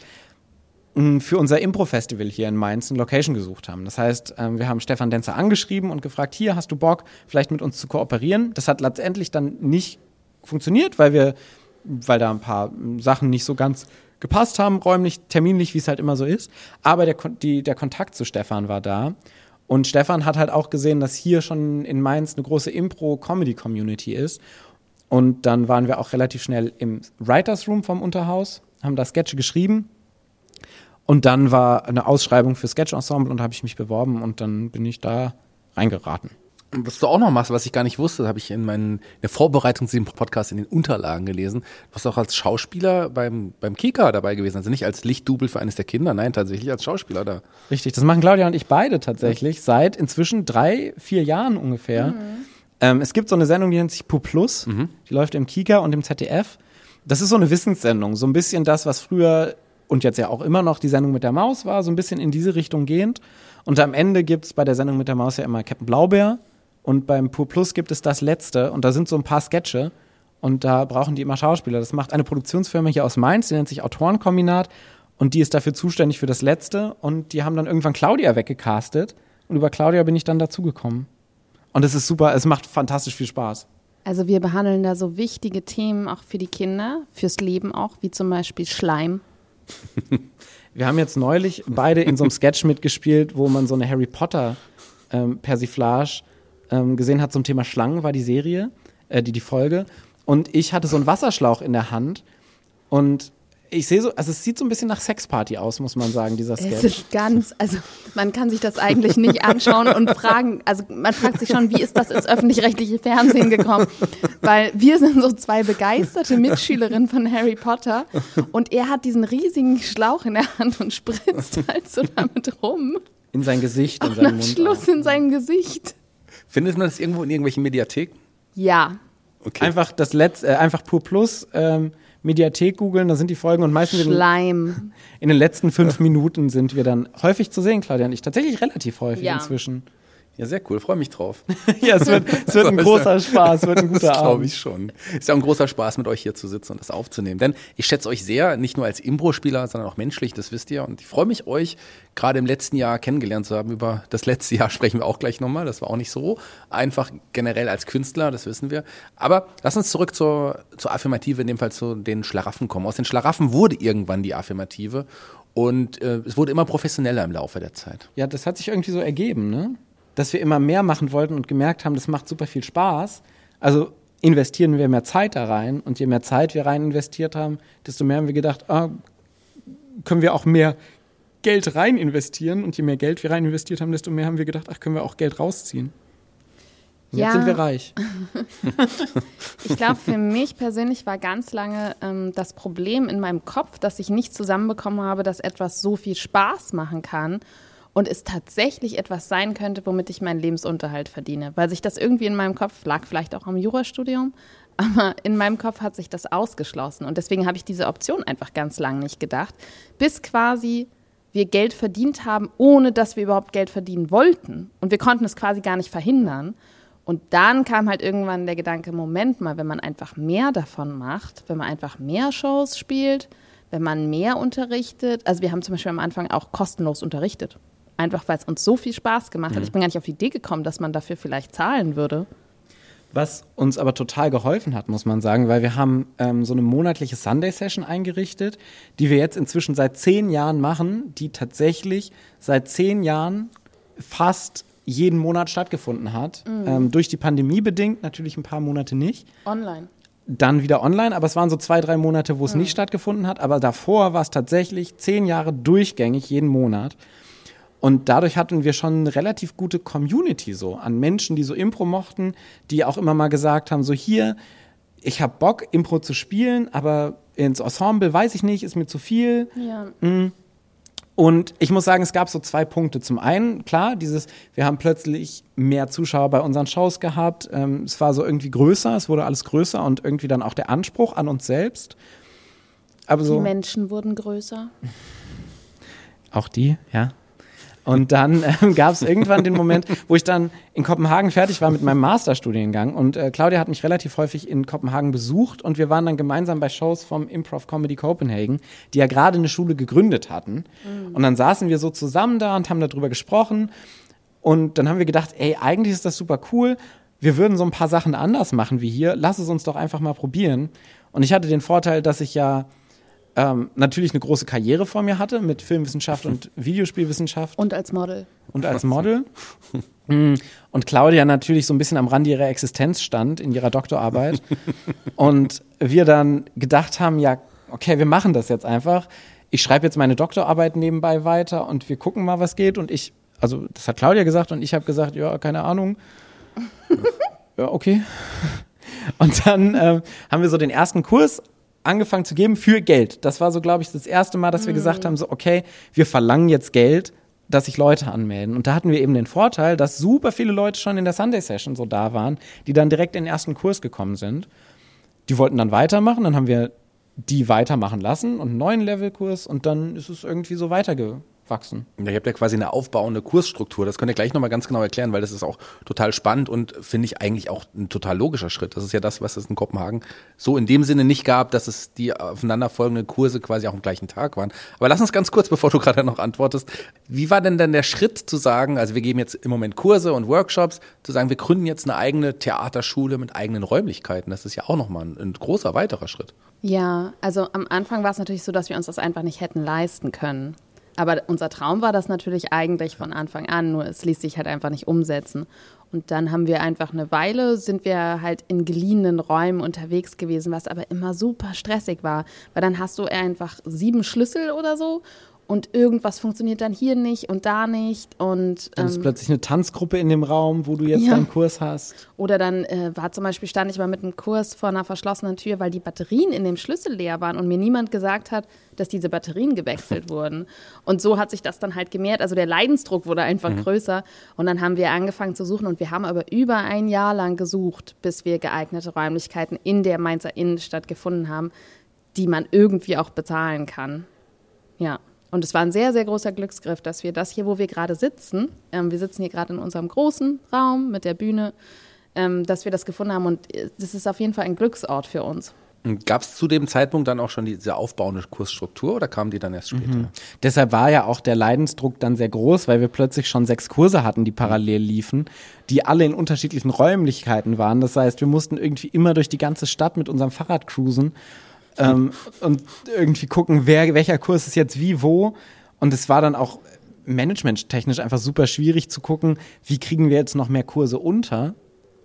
für unser Impro-Festival hier in Mainz eine Location gesucht haben. Das heißt, ähm, wir haben Stefan Denzer angeschrieben und gefragt, hier hast du Bock, vielleicht mit uns zu kooperieren. Das hat letztendlich dann nicht funktioniert, weil wir, weil da ein paar mh, Sachen nicht so ganz gepasst haben, räumlich, terminlich, wie es halt immer so ist. Aber der, die, der Kontakt zu Stefan war da. Und Stefan hat halt auch gesehen, dass hier schon in Mainz eine große Impro-Comedy-Community ist. Und dann waren wir auch relativ schnell im Writers Room vom Unterhaus, haben da Sketche geschrieben. Und dann war eine Ausschreibung für Sketch-Ensemble und da habe ich mich beworben und dann bin ich da reingeraten. Was du auch noch machst, was ich gar nicht wusste, habe ich in, meinen, in der Vorbereitung zu diesem Podcast in den Unterlagen gelesen. Du warst auch als Schauspieler beim, beim Kika dabei gewesen. Also nicht als Lichtdubel für eines der Kinder, nein, tatsächlich als Schauspieler da. Richtig, das machen Claudia und ich beide tatsächlich seit inzwischen drei, vier Jahren ungefähr. Ähm, es gibt so eine Sendung, die nennt sich Pu Plus. Die läuft im Kika und im ZDF. Das ist so eine Wissenssendung, so ein bisschen das, was früher und jetzt ja auch immer noch die Sendung mit der Maus war, so ein bisschen in diese Richtung gehend. Und am Ende gibt es bei der Sendung mit der Maus ja immer Captain Blaubeer und beim Pur Plus gibt es das letzte und da sind so ein paar Sketche und da brauchen die immer Schauspieler. Das macht eine Produktionsfirma hier aus Mainz, die nennt sich Autorenkombinat und die ist dafür zuständig für das letzte und die haben dann irgendwann Claudia weggecastet und über Claudia bin ich dann dazugekommen. Und es ist super, es macht fantastisch viel Spaß. Also wir behandeln da so wichtige Themen auch für die Kinder, fürs Leben auch, wie zum Beispiel Schleim. Wir haben jetzt neulich beide in so einem Sketch mitgespielt, wo man so eine Harry Potter ähm, Persiflage ähm, gesehen hat zum Thema Schlangen, war die Serie, äh, die, die Folge. Und ich hatte so einen Wasserschlauch in der Hand und ich sehe so, also es sieht so ein bisschen nach Sexparty aus, muss man sagen, dieser Es Sketch. ist ganz, also man kann sich das eigentlich nicht anschauen und fragen, also man fragt sich schon, wie ist das ins öffentlich-rechtliche Fernsehen gekommen? Weil wir sind so zwei begeisterte Mitschülerinnen von Harry Potter und er hat diesen riesigen Schlauch in der Hand und spritzt halt so damit rum. In sein Gesicht, in Und seinen am Mund. Schluss in sein Gesicht. Findet man das irgendwo in irgendwelchen Mediatheken? Ja, Okay. Einfach das letzte, äh, einfach Pur Plus, ähm, Mediathek googeln, da sind die Folgen und meistens in, den- Schleim. in den letzten fünf Minuten sind wir dann häufig zu sehen, Claudia und ich. Tatsächlich relativ häufig Ja. inzwischen. Ja, sehr cool, freue mich drauf. ja, es wird, es wird ein großer Spaß, es wird ein guter Das glaube ich schon. Ist ja auch ein großer Spaß, mit euch hier zu sitzen und das aufzunehmen. Denn ich schätze euch sehr, nicht nur als Impro-Spieler, sondern auch menschlich, das wisst ihr. Und ich freue mich, euch gerade im letzten Jahr kennengelernt zu haben. Über das letzte Jahr sprechen wir auch gleich nochmal. Das war auch nicht so einfach generell als Künstler, das wissen wir. Aber lass uns zurück zur, zur Affirmative, in dem Fall zu den Schlaraffen kommen. Aus den Schlaraffen wurde irgendwann die Affirmative. Und äh, es wurde immer professioneller im Laufe der Zeit. Ja, das hat sich irgendwie so ergeben, ne? Dass wir immer mehr machen wollten und gemerkt haben, das macht super viel Spaß. Also investieren wir mehr Zeit da rein und je mehr Zeit wir rein investiert haben, desto mehr haben wir gedacht, ah, können wir auch mehr Geld rein investieren und je mehr Geld wir rein investiert haben, desto mehr haben wir gedacht, ach, können wir auch Geld rausziehen. Und Ja. Jetzt sind wir reich. Ich glaube, für mich persönlich war ganz lange ähm, das Problem in meinem Kopf, dass ich nicht zusammenbekommen habe, dass etwas so viel Spaß machen kann und es tatsächlich etwas sein könnte, womit ich meinen Lebensunterhalt verdiene. Weil sich das irgendwie in meinem Kopf lag, vielleicht auch am Jurastudium, aber in meinem Kopf hat sich das ausgeschlossen. Und deswegen habe ich diese Option einfach ganz lang nicht gedacht, bis quasi wir Geld verdient haben, ohne dass wir überhaupt Geld verdienen wollten. Und wir konnten es quasi gar nicht verhindern. Und dann kam halt irgendwann der Gedanke, Moment mal, wenn man einfach mehr davon macht, wenn man einfach mehr Shows spielt, wenn man mehr unterrichtet, also wir haben zum Beispiel am Anfang auch kostenlos unterrichtet. Einfach weil es uns so viel Spaß gemacht hat. Ich bin gar nicht auf die Idee gekommen, dass man dafür vielleicht zahlen würde. Was uns aber total geholfen hat, muss man sagen, weil wir haben ähm, so eine monatliche Sunday-Session eingerichtet, die wir jetzt inzwischen seit zehn Jahren machen, die tatsächlich seit zehn Jahren fast jeden Monat stattgefunden hat. Ähm, durch die Pandemie bedingt, natürlich ein paar Monate nicht. Online. Dann wieder online, aber es waren so zwei, drei Monate, wo es nicht stattgefunden hat. Aber davor war es tatsächlich zehn Jahre durchgängig, jeden Monat. Und dadurch hatten wir schon eine relativ gute Community so an Menschen, die so Impro mochten, die auch immer mal gesagt haben, so hier, ich habe Bock, Impro zu spielen, aber ins Ensemble weiß ich nicht, ist mir zu viel. Ja. Und ich muss sagen, es gab so zwei Punkte. Zum einen, klar, dieses, wir haben plötzlich mehr Zuschauer bei unseren Shows gehabt. Ähm, es war so irgendwie größer, es wurde alles größer und irgendwie dann auch der Anspruch an uns selbst. Aber Die so. Menschen wurden größer. Auch die, ja. Und dann ähm, gab es irgendwann den Moment, wo ich dann in Kopenhagen fertig war mit meinem Masterstudiengang. Und äh, Claudia hat mich relativ häufig in Kopenhagen besucht und wir waren dann gemeinsam bei Shows vom Improv Comedy Copenhagen, die ja gerade eine Schule gegründet hatten. Und dann saßen wir so zusammen da und haben darüber gesprochen. Und dann haben wir gedacht, ey, eigentlich ist das super cool. Wir würden so ein paar Sachen anders machen wie hier. Lass es uns doch einfach mal probieren. Und ich hatte den Vorteil, dass ich ja ähm, natürlich eine große Karriere vor mir hatte mit Filmwissenschaft und Videospielwissenschaft Und als Model. und als Model. Mm, Und Claudia natürlich so ein bisschen am Rande ihrer Existenz stand in ihrer Doktorarbeit. und wir dann gedacht haben, ja, okay, wir machen das jetzt einfach. Ich schreibe jetzt meine Doktorarbeit nebenbei weiter und wir gucken mal, was geht. Und ich, also das hat Claudia gesagt und ich habe gesagt, ja, keine Ahnung. ja, okay. Und dann ähm, haben wir so den ersten Kurs angefangen zu geben für Geld. Das war so, glaube ich, das erste Mal, dass wir gesagt haben, so, okay, wir verlangen jetzt Geld, dass sich Leute anmelden. Und da hatten wir eben den Vorteil, dass super viele Leute schon in der Sunday Session so da waren, die dann direkt in den ersten Kurs gekommen sind. Die wollten dann weitermachen, dann haben wir die weitermachen lassen und einen neuen Levelkurs und dann ist es irgendwie so weitergewachsen. Ja, ihr habt ja quasi eine aufbauende Kursstruktur. Das könnt ihr gleich nochmal ganz genau erklären, weil das ist auch total spannend und finde ich eigentlich auch ein total logischer Schritt. Das ist ja das, was es in Kopenhagen so in dem Sinne nicht gab, dass es die aufeinanderfolgenden Kurse quasi auch am gleichen Tag waren. Aber lass uns ganz kurz, bevor du gerade noch antwortest, wie war denn dann der Schritt zu sagen, also wir geben jetzt im Moment Kurse und Workshops, zu sagen, wir gründen jetzt eine eigene Theaterschule mit eigenen Räumlichkeiten. Das ist ja auch nochmal ein, ein großer weiterer Schritt. Ja, also am Anfang war es natürlich so, dass wir uns das einfach nicht hätten leisten können. Aber unser Traum war das natürlich eigentlich von Anfang an, nur es ließ sich halt einfach nicht umsetzen. Und dann haben wir einfach eine Weile, sind wir halt in geliehenen Räumen unterwegs gewesen, was aber immer super stressig war. Weil dann hast du einfach sieben Schlüssel oder so und irgendwas funktioniert dann hier nicht und da nicht. Und, Dann ist ähm, plötzlich eine Tanzgruppe in dem Raum, wo du jetzt Ja. deinen Kurs hast. Oder dann äh, war zum Beispiel, stand ich mal mit einem Kurs vor einer verschlossenen Tür, weil die Batterien in dem Schlüssel leer waren und mir niemand gesagt hat, dass diese Batterien gewechselt wurden. Und so hat sich das dann halt gemehrt. Also der Leidensdruck wurde einfach größer. Und dann haben wir angefangen zu suchen und wir haben aber über ein Jahr lang gesucht, bis wir geeignete Räumlichkeiten in der Mainzer Innenstadt gefunden haben, die man irgendwie auch bezahlen kann. Ja. Und es war ein sehr, sehr großer Glücksgriff, dass wir das hier, wo wir gerade sitzen, ähm, wir sitzen hier gerade in unserem großen Raum mit der Bühne, ähm, dass wir das gefunden haben. Und äh, das ist auf jeden Fall ein Glücksort für uns. Gab es zu dem Zeitpunkt dann auch schon diese aufbauende Kursstruktur oder kam die dann erst später? Deshalb war ja auch der Leidensdruck dann sehr groß, weil wir plötzlich schon sechs Kurse hatten, die parallel liefen, die alle in unterschiedlichen Räumlichkeiten waren. Das heißt, wir mussten irgendwie immer durch die ganze Stadt mit unserem Fahrrad cruisen ähm, und irgendwie gucken, wer, welcher Kurs ist jetzt wie, wo. Und es war dann auch managementtechnisch einfach super schwierig zu gucken, wie kriegen wir jetzt noch mehr Kurse unter.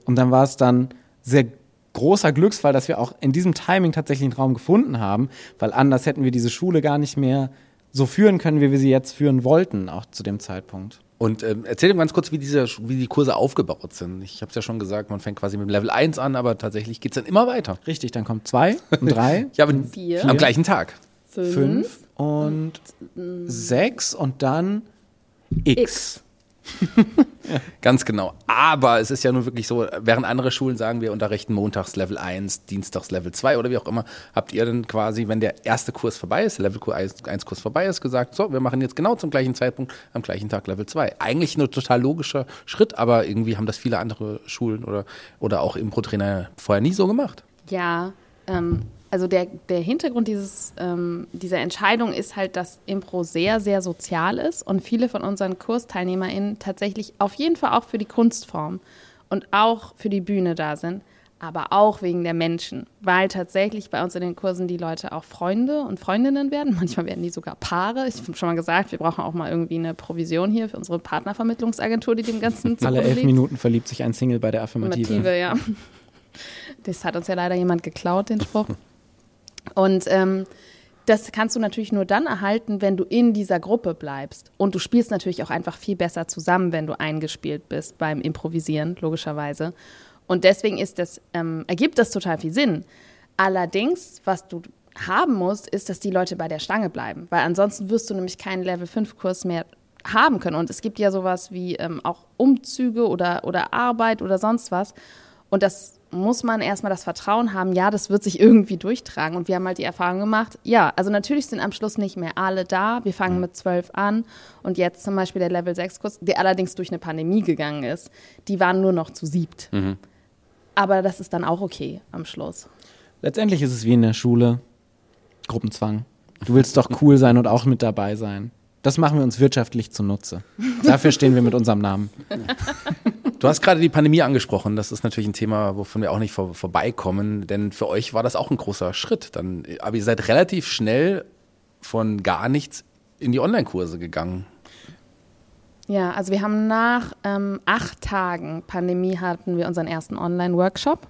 Und dann war es dann sehr großer Glücksfall, dass wir auch in diesem Timing tatsächlich einen Raum gefunden haben, weil anders hätten wir diese Schule gar nicht mehr so führen können, wie wir sie jetzt führen wollten, auch zu dem Zeitpunkt. Und ähm, erzähl mir ganz kurz, wie, diese, wie die Kurse aufgebaut sind. Ich habe es ja schon gesagt, man fängt quasi mit dem Level 1 an, aber tatsächlich geht's dann immer weiter. Richtig, dann kommt zwei und drei, Ja, aber Vier. am gleichen Tag. Fünf. fünf und sechs und dann X. X. Ganz genau. Aber es ist ja nun wirklich so, während andere Schulen sagen, wir unterrichten montags Level 1, dienstags Level 2 oder wie auch immer, habt ihr dann quasi, wenn der erste Kurs vorbei ist, der Level 1 Kurs vorbei ist, gesagt, so, wir machen jetzt genau zum gleichen Zeitpunkt am gleichen Tag Level 2. Eigentlich ein total logischer Schritt, aber irgendwie haben das viele andere Schulen oder, oder auch Impro-Trainer vorher nie so gemacht. Ja, ähm, also der, der Hintergrund dieses, ähm, dieser Entscheidung ist halt, dass Impro sehr, sehr sozial ist und viele von unseren KursteilnehmerInnen tatsächlich auf jeden Fall auch für die Kunstform und auch für die Bühne da sind, aber auch wegen der Menschen, weil tatsächlich bei uns in den Kursen die Leute auch Freunde und Freundinnen werden. Manchmal werden die sogar Paare. Ich habe schon mal gesagt, wir brauchen auch mal irgendwie eine Provision hier für unsere Partnervermittlungsagentur, die dem Ganzen Alle elf liegt. Minuten verliebt sich ein Single bei der Affirmative. Affirmative, ja. Das hat uns ja leider jemand geklaut, den Spruch. Und ähm, das kannst du natürlich nur dann erhalten, wenn du in dieser Gruppe bleibst. Und du spielst natürlich auch einfach viel besser zusammen, wenn du eingespielt bist beim Improvisieren, logischerweise. Und deswegen ist das, ähm, ergibt das total viel Sinn. Allerdings, was du haben musst, ist, dass die Leute bei der Stange bleiben. Weil ansonsten wirst du nämlich keinen Level-5-Kurs mehr haben können. Und es gibt ja sowas wie ähm, auch Umzüge oder, oder Arbeit oder sonst was. Und das muss man erstmal das Vertrauen haben, ja, das wird sich irgendwie durchtragen. Und wir haben halt die Erfahrung gemacht, ja, also natürlich sind am Schluss nicht mehr alle da. Wir fangen mit zwölf an. Und jetzt zum Beispiel der Level 6-Kurs, der allerdings durch eine Pandemie gegangen ist, die waren nur noch zu siebt. Aber das ist dann auch okay am Schluss. Letztendlich ist es wie in der Schule. Gruppenzwang. Du willst doch cool sein und auch mit dabei sein. Das machen wir uns wirtschaftlich zunutze. Dafür stehen wir mit unserem Namen. Du hast gerade die Pandemie angesprochen. Das ist natürlich ein Thema, wovon wir auch nicht vor, vorbeikommen, denn für euch war das auch ein großer Schritt. Dann, aber ihr seid relativ schnell von gar nichts in die Online-Kurse gegangen. Ja, also wir haben nach ähm, acht Tagen Pandemie hatten wir unseren ersten Online-Workshop.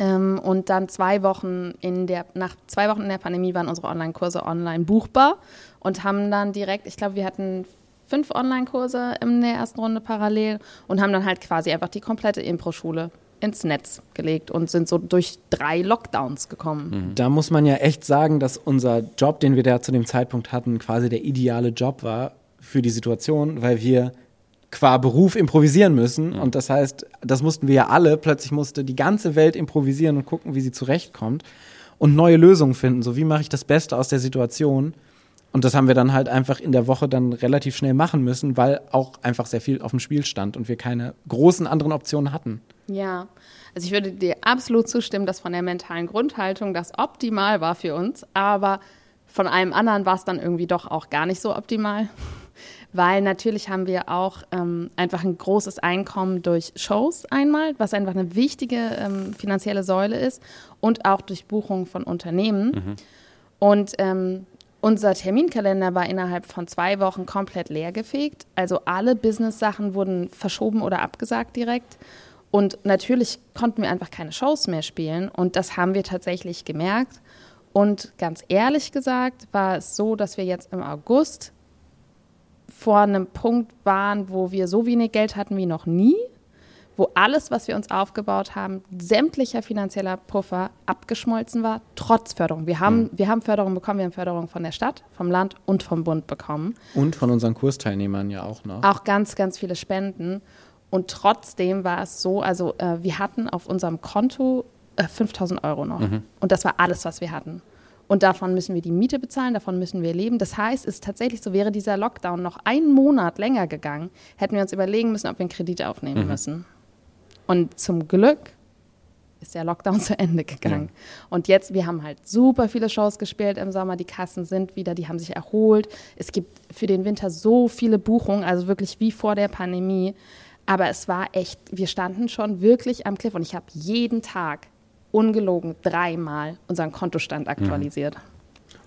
Ähm, und dann zwei Wochen in der, nach zwei Wochen in der Pandemie waren unsere Online-Kurse online buchbar und haben dann direkt, ich glaube, wir hatten fünf Online-Kurse in der ersten Runde parallel und haben dann halt quasi einfach die komplette Impro-Schule ins Netz gelegt und sind so durch drei Lockdowns gekommen. Da muss man ja echt sagen, dass unser Job, den wir da zu dem Zeitpunkt hatten, quasi der ideale Job war für die Situation, weil wir qua Beruf improvisieren müssen. Und das heißt, das mussten wir ja alle. Plötzlich musste die ganze Welt improvisieren und gucken, wie sie zurechtkommt und neue Lösungen finden. So, wie mache ich das Beste aus der Situation? Und das haben wir dann halt einfach in der Woche dann relativ schnell machen müssen, weil auch einfach sehr viel auf dem Spiel stand und wir keine großen anderen Optionen hatten. Ja, also ich würde dir absolut zustimmen, dass von der mentalen Grundhaltung das optimal war für uns, aber von allem anderen war es dann irgendwie doch auch gar nicht so optimal, weil natürlich haben wir auch ähm, einfach ein großes Einkommen durch Shows einmal, was einfach eine wichtige ähm, finanzielle Säule ist und auch durch Buchungen von Unternehmen. Und ähm, unser Terminkalender war innerhalb von zwei Wochen komplett leergefegt. Also alle Business-Sachen wurden verschoben oder abgesagt direkt. Und natürlich konnten wir einfach keine Shows mehr spielen. Und das haben wir tatsächlich gemerkt. Und ganz ehrlich gesagt war es so, dass wir jetzt im August vor einem Punkt waren, wo wir so wenig Geld hatten wie noch nie, wo alles, was wir uns aufgebaut haben, sämtlicher finanzieller Puffer abgeschmolzen war, trotz Förderung. Wir haben, wir haben Förderung bekommen, wir haben Förderung von der Stadt, vom Land und vom Bund bekommen. Und von unseren Kursteilnehmern ja auch noch. Auch ganz, ganz viele Spenden. Und trotzdem war es so, also äh, wir hatten auf unserem Konto äh, 5000 Euro noch. Und das war alles, was wir hatten. Und davon müssen wir die Miete bezahlen, davon müssen wir leben. Das heißt, es ist tatsächlich so, wäre dieser Lockdown noch einen Monat länger gegangen, hätten wir uns überlegen müssen, ob wir einen Kredit aufnehmen müssen. Und zum Glück ist der Lockdown zu Ende gegangen. Und jetzt, wir haben halt super viele Shows gespielt im Sommer, die Kassen sind wieder, die haben sich erholt. Es gibt für den Winter so viele Buchungen, also wirklich wie vor der Pandemie. Aber es war echt, wir standen schon wirklich am Cliff und ich habe jeden Tag ungelogen dreimal unseren Kontostand aktualisiert.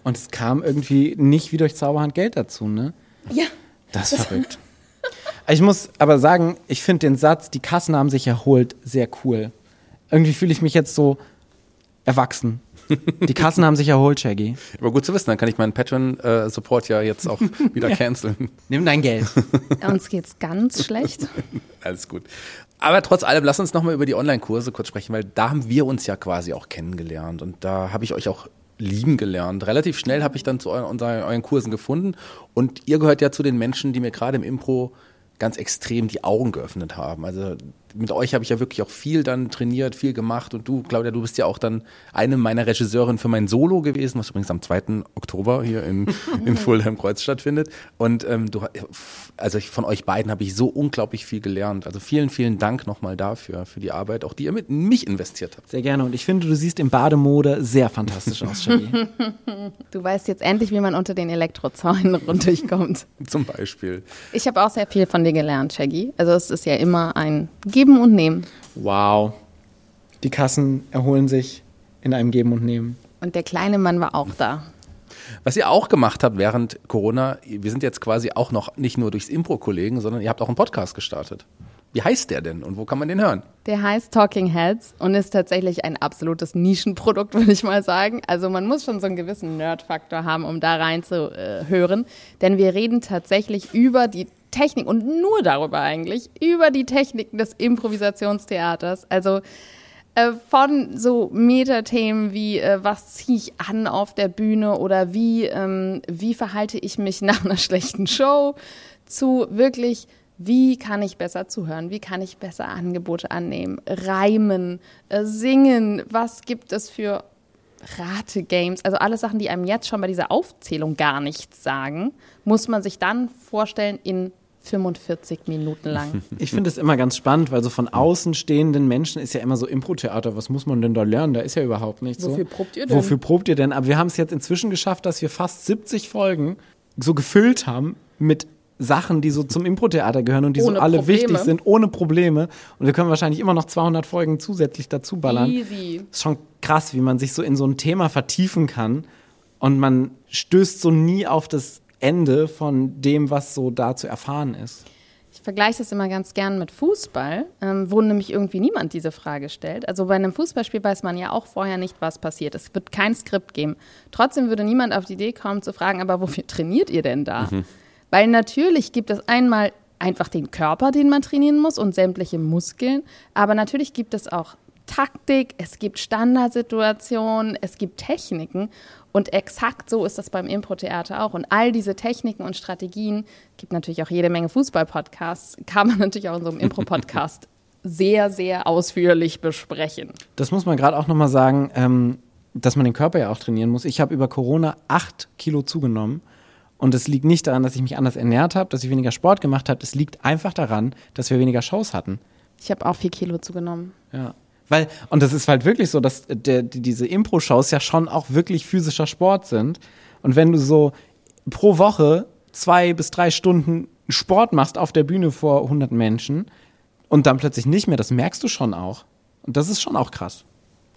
Und es kam irgendwie nicht wie durch Zauberhand Geld dazu, ne? Ja. Das ist verrückt. Ich muss aber sagen, ich finde den Satz, die Kassen haben sich erholt, sehr cool. Irgendwie fühle ich mich jetzt so erwachsen. Die Kassen haben sich erholt, Shaggy. Aber gut zu wissen, dann kann ich meinen Patreon-Support ja jetzt auch wieder canceln. Nimm dein Geld. Uns geht's ganz schlecht. Alles gut. Aber trotz allem, lass uns nochmal über die Online-Kurse kurz sprechen, weil da haben wir uns ja quasi auch kennengelernt und da habe ich euch auch lieben gelernt. Relativ schnell habe ich dann zu euren, euren Kursen gefunden und ihr gehört ja zu den Menschen, die mir gerade im Impro ganz extrem die Augen geöffnet haben. Also mit euch habe ich ja wirklich auch viel dann trainiert, viel gemacht und du, Claudia, du bist ja auch dann eine meiner Regisseurinnen für mein Solo gewesen, was übrigens am 2. Oktober hier in, in Fulham-Kreuz stattfindet. Und ähm, du, also ich, von euch beiden habe ich so unglaublich viel gelernt. Also vielen, vielen Dank nochmal dafür, für die Arbeit, auch die ihr mit in mich investiert habt. Sehr gerne. Und ich finde, du siehst im Bademode sehr fantastisch aus, Shaggy. Du weißt jetzt endlich, wie man unter den Elektrozäunen durchkommt. Zum Beispiel. Ich habe auch sehr viel von dir gelernt, Shaggy. Also es ist ja immer ein Geben und Nehmen. wow. Die Kassen erholen sich in einem Geben und Nehmen. Und der kleine Mann war auch da. Was ihr auch gemacht habt während Corona, wir sind jetzt quasi auch noch nicht nur durchs Impro-Kollegen, sondern ihr habt auch einen Podcast gestartet. Wie heißt der denn und wo kann man den hören? Der heißt Talking Heads und ist tatsächlich ein absolutes Nischenprodukt, würde ich mal sagen. Also man muss schon so einen gewissen Nerd-Faktor haben, um da reinzuhören. Denn wir reden tatsächlich über die Technik und nur darüber eigentlich, über die Techniken des Improvisationstheaters. Also äh, von so Metathemen wie, äh, was ziehe ich an auf der Bühne oder wie, ähm, wie verhalte ich mich nach einer schlechten Show, zu wirklich, wie kann ich besser zuhören, wie kann ich besser Angebote annehmen, reimen, äh, singen, was gibt es für Rate-Games, also alle Sachen, die einem jetzt schon bei dieser Aufzählung gar nichts sagen, muss man sich dann vorstellen in 45 Minuten lang. Ich finde es immer ganz spannend, weil so von außen stehenden Menschen ist ja immer so Impro-Theater. Was muss man denn da lernen? Da ist ja überhaupt nichts so. Wofür probt ihr denn? Wofür probt ihr denn? Aber wir haben es jetzt inzwischen geschafft, dass wir fast 70 Folgen so gefüllt haben mit Sachen, die so zum Impro-Theater gehören und die Ohne so alle Probleme. wichtig sind, ohne Probleme. Und wir können wahrscheinlich immer noch 200 Folgen zusätzlich dazu ballern. Easy. ist schon krass, wie man sich so in so ein Thema vertiefen kann und man stößt so nie auf das Ende von dem, was so da zu erfahren ist. Ich vergleiche das immer ganz gern mit Fußball, ähm, wo nämlich irgendwie niemand diese Frage stellt. Also bei einem Fußballspiel weiß man ja auch vorher nicht, was passiert. Es wird kein Skript geben. Trotzdem würde niemand auf die Idee kommen zu fragen, aber wofür trainiert ihr denn da? Weil natürlich gibt es einmal einfach den Körper, den man trainieren muss und sämtliche Muskeln, aber natürlich gibt es auch Taktik, es gibt Standardsituationen, es gibt Techniken und exakt so ist das beim Impro-Theater auch. Und all diese Techniken und Strategien, gibt natürlich auch jede Menge Fußball-Podcasts, kann man natürlich auch in so einem Impro-Podcast sehr, sehr ausführlich besprechen. Das muss man gerade auch nochmal sagen, ähm, dass man den Körper ja auch trainieren muss. Ich habe über Corona acht Kilo zugenommen. Und es liegt nicht daran, dass ich mich anders ernährt habe, dass ich weniger Sport gemacht habe. Es liegt einfach daran, dass wir weniger Shows hatten. Ich habe auch vier Kilo zugenommen. Ja. Weil, und das ist halt wirklich so, dass der, die, diese Impro-Shows ja schon auch wirklich physischer Sport sind. Und wenn du so pro Woche zwei bis drei Stunden Sport machst auf der Bühne vor 100 Menschen und dann plötzlich nicht mehr, das merkst du schon auch. Und das ist schon auch krass.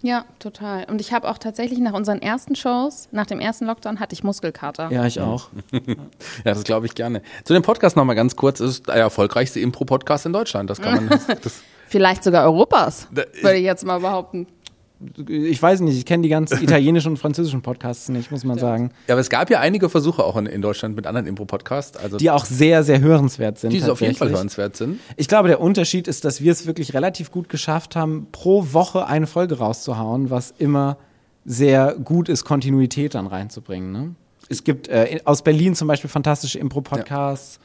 Ja, total. Und ich habe auch tatsächlich nach unseren ersten Shows, nach dem ersten Lockdown, hatte ich Muskelkater. Ja, ich auch. Ja, das glaube ich gerne. Zu dem Podcast nochmal ganz kurz. Es ist der erfolgreichste Impro-Podcast in Deutschland. Das kann man. Das, Vielleicht sogar Europas, würde ich jetzt mal behaupten. Ich weiß nicht, ich kenne die ganzen italienischen und französischen Podcasts nicht, muss man sagen. ja, aber es gab ja einige Versuche auch in, in Deutschland mit anderen Impro-Podcasts. Also Die auch sehr, sehr hörenswert sind. die auf jeden Fall hörenswert sind. Ich glaube, der Unterschied ist, dass wir es wirklich relativ gut geschafft haben, pro Woche eine Folge rauszuhauen, was immer sehr gut ist, Kontinuität dann reinzubringen. Ne? Es gibt äh, aus Berlin zum Beispiel fantastische Impro-Podcasts,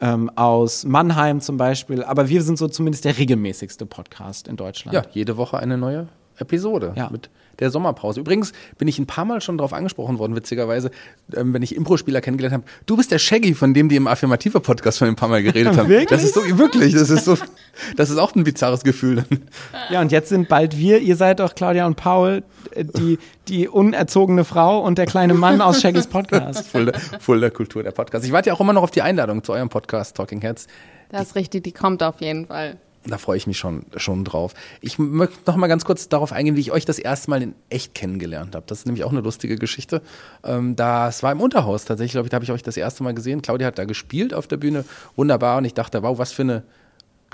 ähm, aus Mannheim zum Beispiel, aber wir sind so zumindest der regelmäßigste Podcast in Deutschland. Ja, jede Woche eine neue Episode Ja. mit der Sommerpause. Übrigens bin ich ein paar Mal schon darauf angesprochen worden, witzigerweise, ähm, wenn ich Impro-Spieler kennengelernt habe. Du bist der Shaggy, von dem die im Affirmative-Podcast schon ein paar Mal geredet haben. Wirklich? Das ist so, wirklich, das ist so, das ist auch ein bizarres Gefühl. Ja, und jetzt sind bald wir, ihr seid doch Claudia und Paul, äh, die, die unerzogene Frau und der kleine Mann aus Shaggys Podcast. Voll der, voll der Kultur der Podcast. Ich warte ja auch immer noch auf die Einladung zu eurem Podcast Talking Heads. Das ist richtig, die kommt auf jeden Fall. Da freue ich mich schon, schon drauf. Ich möchte noch mal ganz kurz darauf eingehen, wie ich euch das erste Mal in echt kennengelernt habe. Das ist nämlich auch eine lustige Geschichte. Ähm, das war im Unterhaus tatsächlich, glaube ich, da habe ich euch das erste Mal gesehen. Claudia hat da gespielt auf der Bühne, wunderbar. Und ich dachte, wow, was für eine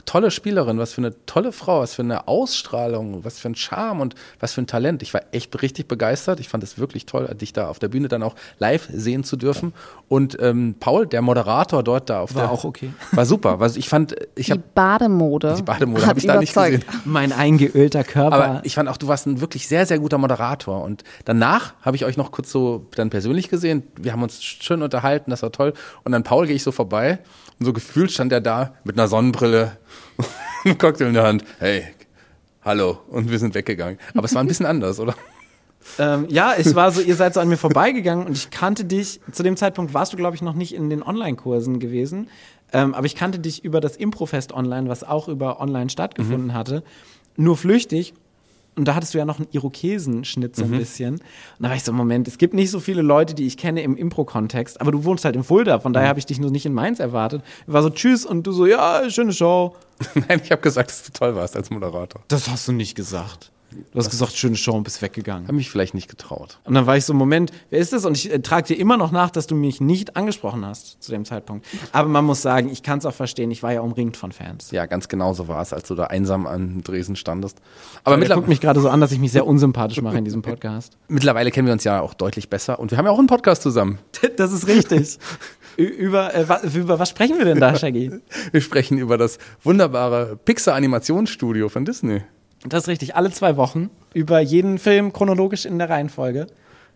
tolle Spielerin, was für eine tolle Frau, was für eine Ausstrahlung, was für ein Charme und was für ein Talent. Ich war echt richtig begeistert. Ich fand es wirklich toll, dich da auf der Bühne dann auch live sehen zu dürfen. Und ähm, Paul, der Moderator dort da auf War der, auch okay. War super. Was ich fand, ich Die habe Bademode. die Bademode habe ich da nicht gesehen. Mein eingeölter Körper. Aber ich fand auch, du warst ein wirklich sehr, sehr guter Moderator. Und danach habe ich euch noch kurz so dann persönlich gesehen. Wir haben uns schön unterhalten, das war toll. Und dann Paul gehe ich so vorbei und so gefühlt stand er da mit einer Sonnenbrille Ein Cocktail in der Hand. Hey, hallo. Und wir sind weggegangen. Aber es war ein bisschen anders, oder? Ähm, ja, es war so, ihr seid so an mir vorbeigegangen und ich kannte dich, zu dem Zeitpunkt warst du, glaube ich, noch nicht in den Online-Kursen gewesen, ähm, aber ich kannte dich über das Improfest online, was auch über online stattgefunden hatte, nur flüchtig. Und da hattest du ja noch einen Irokesenschnitt so ein bisschen. Und da war ich so, Moment, es gibt nicht so viele Leute, die ich kenne im Impro-Kontext, aber du wohnst halt in Fulda, von daher habe ich dich nur nicht in Mainz erwartet. Ich war so, tschüss, und du so, ja, schöne Show. Nein, ich habe gesagt, dass du toll warst als Moderator. Das hast du nicht gesagt. Du hast gesagt, schöne Show und bist weggegangen. Habe mich vielleicht nicht getraut. Und dann war ich so, Moment, wer ist das? Und ich äh, trage dir immer noch nach, dass du mich nicht angesprochen hast zu dem Zeitpunkt. Aber man muss sagen, ich kann es auch verstehen, ich war ja umringt von Fans. Ja, ganz genau so war es, als du da einsam an Dresden standest. Aber Aber er mittler- guckt mich gerade so an, dass ich mich sehr unsympathisch mache in diesem Podcast. mittlerweile kennen wir uns ja auch deutlich besser und wir haben ja auch einen Podcast zusammen. Das ist richtig. Über, äh, wa- über was sprechen wir denn da, Shaggy? Wir sprechen über das wunderbare Pixar-Animationsstudio von Disney. Das ist richtig. Alle zwei Wochen über jeden Film chronologisch in der Reihenfolge.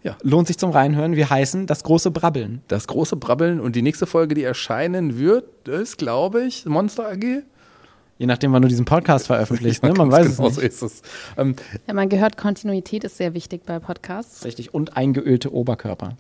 Ja. Lohnt sich zum Reinhören. Wir heißen Das große Brabbeln. Das große Brabbeln und die nächste Folge, die erscheinen wird, ist, glaube ich, Monster AG. Je nachdem, wann du diesen Podcast veröffentlichst. Ne? Man weiß genau es so nicht. ist es. Ähm, Ja, man gehört, Kontinuität ist sehr wichtig bei Podcasts. Richtig. Und eingeölte Oberkörper.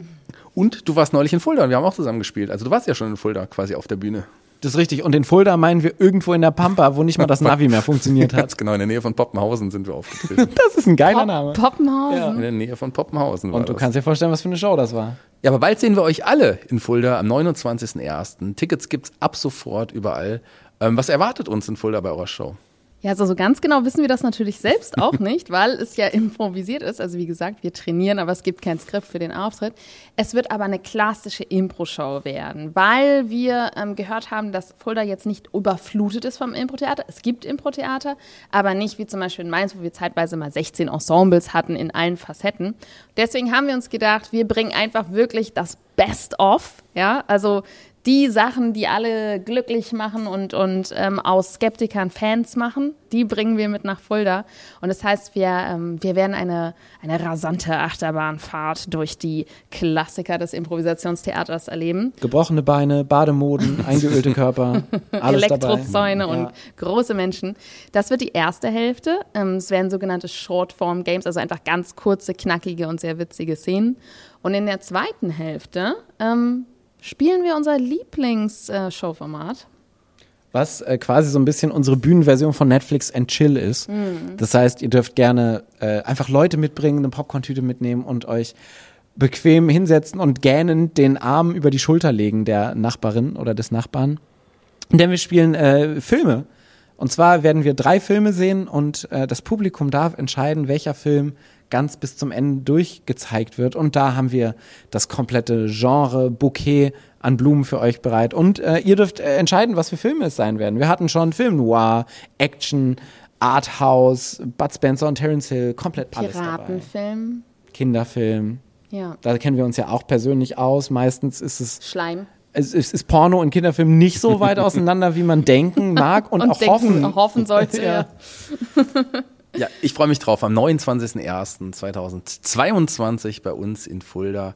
und du warst neulich in Fulda und wir haben auch zusammen gespielt. Also du warst ja schon in Fulda quasi auf der Bühne. Das ist richtig. Und in Fulda meinen wir irgendwo in der Pampa, wo nicht mal das Navi mehr funktioniert hat. Ganz genau, in der Nähe von Poppenhausen sind wir aufgetreten. Das ist ein geiler Pop Name. Poppenhausen. in der Nähe von Poppenhausen war Und du das. kannst dir vorstellen, was für eine Show das war. Ja, aber bald sehen wir euch alle in Fulda am 29.01. Tickets gibt's ab sofort überall. Ähm, was erwartet uns in Fulda bei eurer Show? Ja, also so ganz genau wissen wir das natürlich selbst auch nicht, weil es ja improvisiert ist. Also wie gesagt, wir trainieren, aber es gibt kein Skript für den Auftritt. Es wird aber eine klassische Impro-Show werden, weil wir ähm, gehört haben, dass Fulda jetzt nicht überflutet ist vom Impro-Theater. Es gibt Impro-Theater, aber nicht wie zum Beispiel in Mainz, wo wir zeitweise mal 16 Ensembles hatten in allen Facetten. Deswegen haben wir uns gedacht, wir bringen einfach wirklich das Best-of, ja, also die Sachen, die alle glücklich machen und, und ähm, aus Skeptikern Fans machen, die bringen wir mit nach Fulda. Und das heißt, wir, ähm, wir werden eine, eine rasante Achterbahnfahrt durch die Klassiker des Improvisationstheaters erleben. Gebrochene Beine, Bademoden, eingeölte Körper, alles Elektrozäune dabei. und Ja. große Menschen. Das wird die erste Hälfte. Ähm, es werden sogenannte Short-Form-Games, also einfach ganz kurze, knackige und sehr witzige Szenen. Und in der zweiten Hälfte ähm, spielen wir unser Lieblings-Showformat. Was äh, quasi so ein bisschen unsere Bühnenversion von Netflix and Chill ist. Das heißt, ihr dürft gerne äh, einfach Leute mitbringen, eine Popcorn-Tüte mitnehmen und euch bequem hinsetzen und gähnend den Arm über die Schulter legen der Nachbarin oder des Nachbarn. Denn wir spielen äh, Filme. Und zwar werden wir drei Filme sehen und äh, das Publikum darf entscheiden, welcher Film ganz bis zum Ende durchgezeigt wird. Und da haben wir das komplette Genre, Bouquet an Blumen für euch bereit. Und äh, ihr dürft äh, entscheiden, was für Filme es sein werden. Wir hatten schon Film Noir, Action, Arthouse, Bud Spencer und Terence Hill, komplett alles dabei. Piratenfilm. Kinderfilm. Ja. Da kennen wir uns ja auch persönlich aus. Meistens ist es Schleim. es, es ist Porno und Kinderfilm nicht so weit auseinander, wie man denken mag und, auch denken- hoffen. hoffen sollte. Ja. ja. Ich freue mich drauf am 29.01.2022 bei uns in Fulda.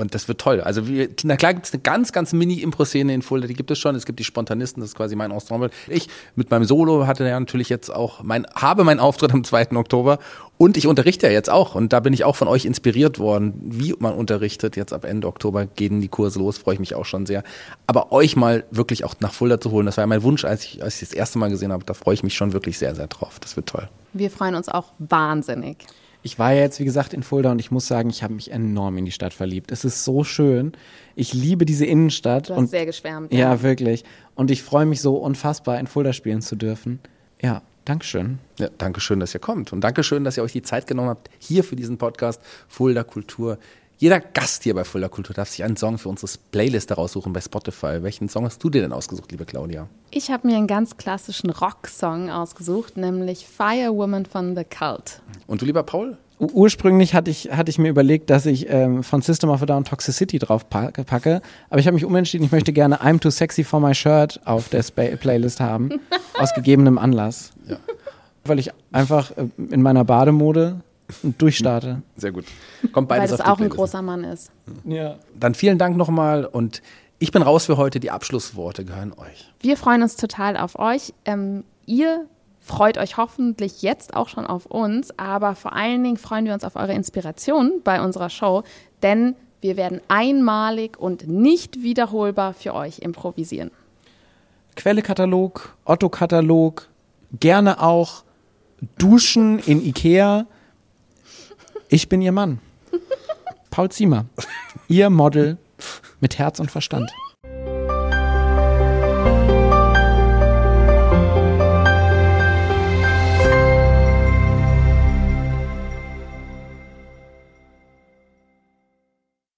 Und das wird toll. Also wir, na klar gibt es eine ganz, ganz Mini-Impro-Szene in Fulda, die gibt es schon. Es gibt die Spontanisten, das ist quasi mein Ensemble. Ich mit meinem Solo hatte ja natürlich jetzt auch mein, habe meinen Auftritt am 2. Oktober und ich unterrichte ja jetzt auch. Und da bin ich auch von euch inspiriert worden, wie man unterrichtet. Jetzt ab Ende Oktober gehen die Kurse los, freue ich mich auch schon sehr. Aber euch mal wirklich auch nach Fulda zu holen, das war ja mein Wunsch, als ich, als ich das erste Mal gesehen habe. Da freue ich mich schon wirklich sehr, sehr drauf. Das wird toll. Wir freuen uns auch wahnsinnig. Ich war ja jetzt, wie gesagt, in Fulda und ich muss sagen, ich habe mich enorm in die Stadt verliebt. Es ist so schön. Ich liebe diese Innenstadt. Du hast und sehr geschwärmt. ja, wirklich. Und ich freue mich so unfassbar, in Fulda spielen zu dürfen. Ja, Dankeschön. Ja, danke schön, dass ihr kommt. Und danke schön, dass ihr euch die Zeit genommen habt, hier für diesen Podcast Fulda Kultur. Jeder Gast hier bei Fulda Kultur darf sich einen Song für unsere Playlist raussuchen bei Spotify. Welchen Song hast du dir denn ausgesucht, liebe Claudia? Ich habe mir einen ganz klassischen Rock-Song ausgesucht, nämlich Firewoman von The Cult. Und du, lieber Paul? Ursprünglich hatte ich, hatte ich mir überlegt, dass ich ähm, von System of a Down Toxicity drauf packe, packe aber ich habe mich umentschieden, ich möchte gerne I'm Too Sexy for My Shirt auf der Spa Playlist haben, aus gegebenem Anlass. Ja. Weil ich einfach äh, in meiner Bademode durchstarte. Sehr gut. Kommt Weil beides das auf die auch ein Playlist. großer Mann ist. Ja. Dann vielen Dank nochmal und ich bin raus für heute. Die Abschlussworte gehören euch. Wir freuen uns total auf euch. Ähm, ihr freut euch hoffentlich jetzt auch schon auf uns, aber vor allen Dingen freuen wir uns auf eure Inspiration bei unserer Show, denn wir werden einmalig und nicht wiederholbar für euch improvisieren. Quellekatalog, Otto-Katalog, gerne auch Duschen in Ikea. Ich bin Ihr Mann. Paul Ziemer. Ihr Model mit Herz und Verstand.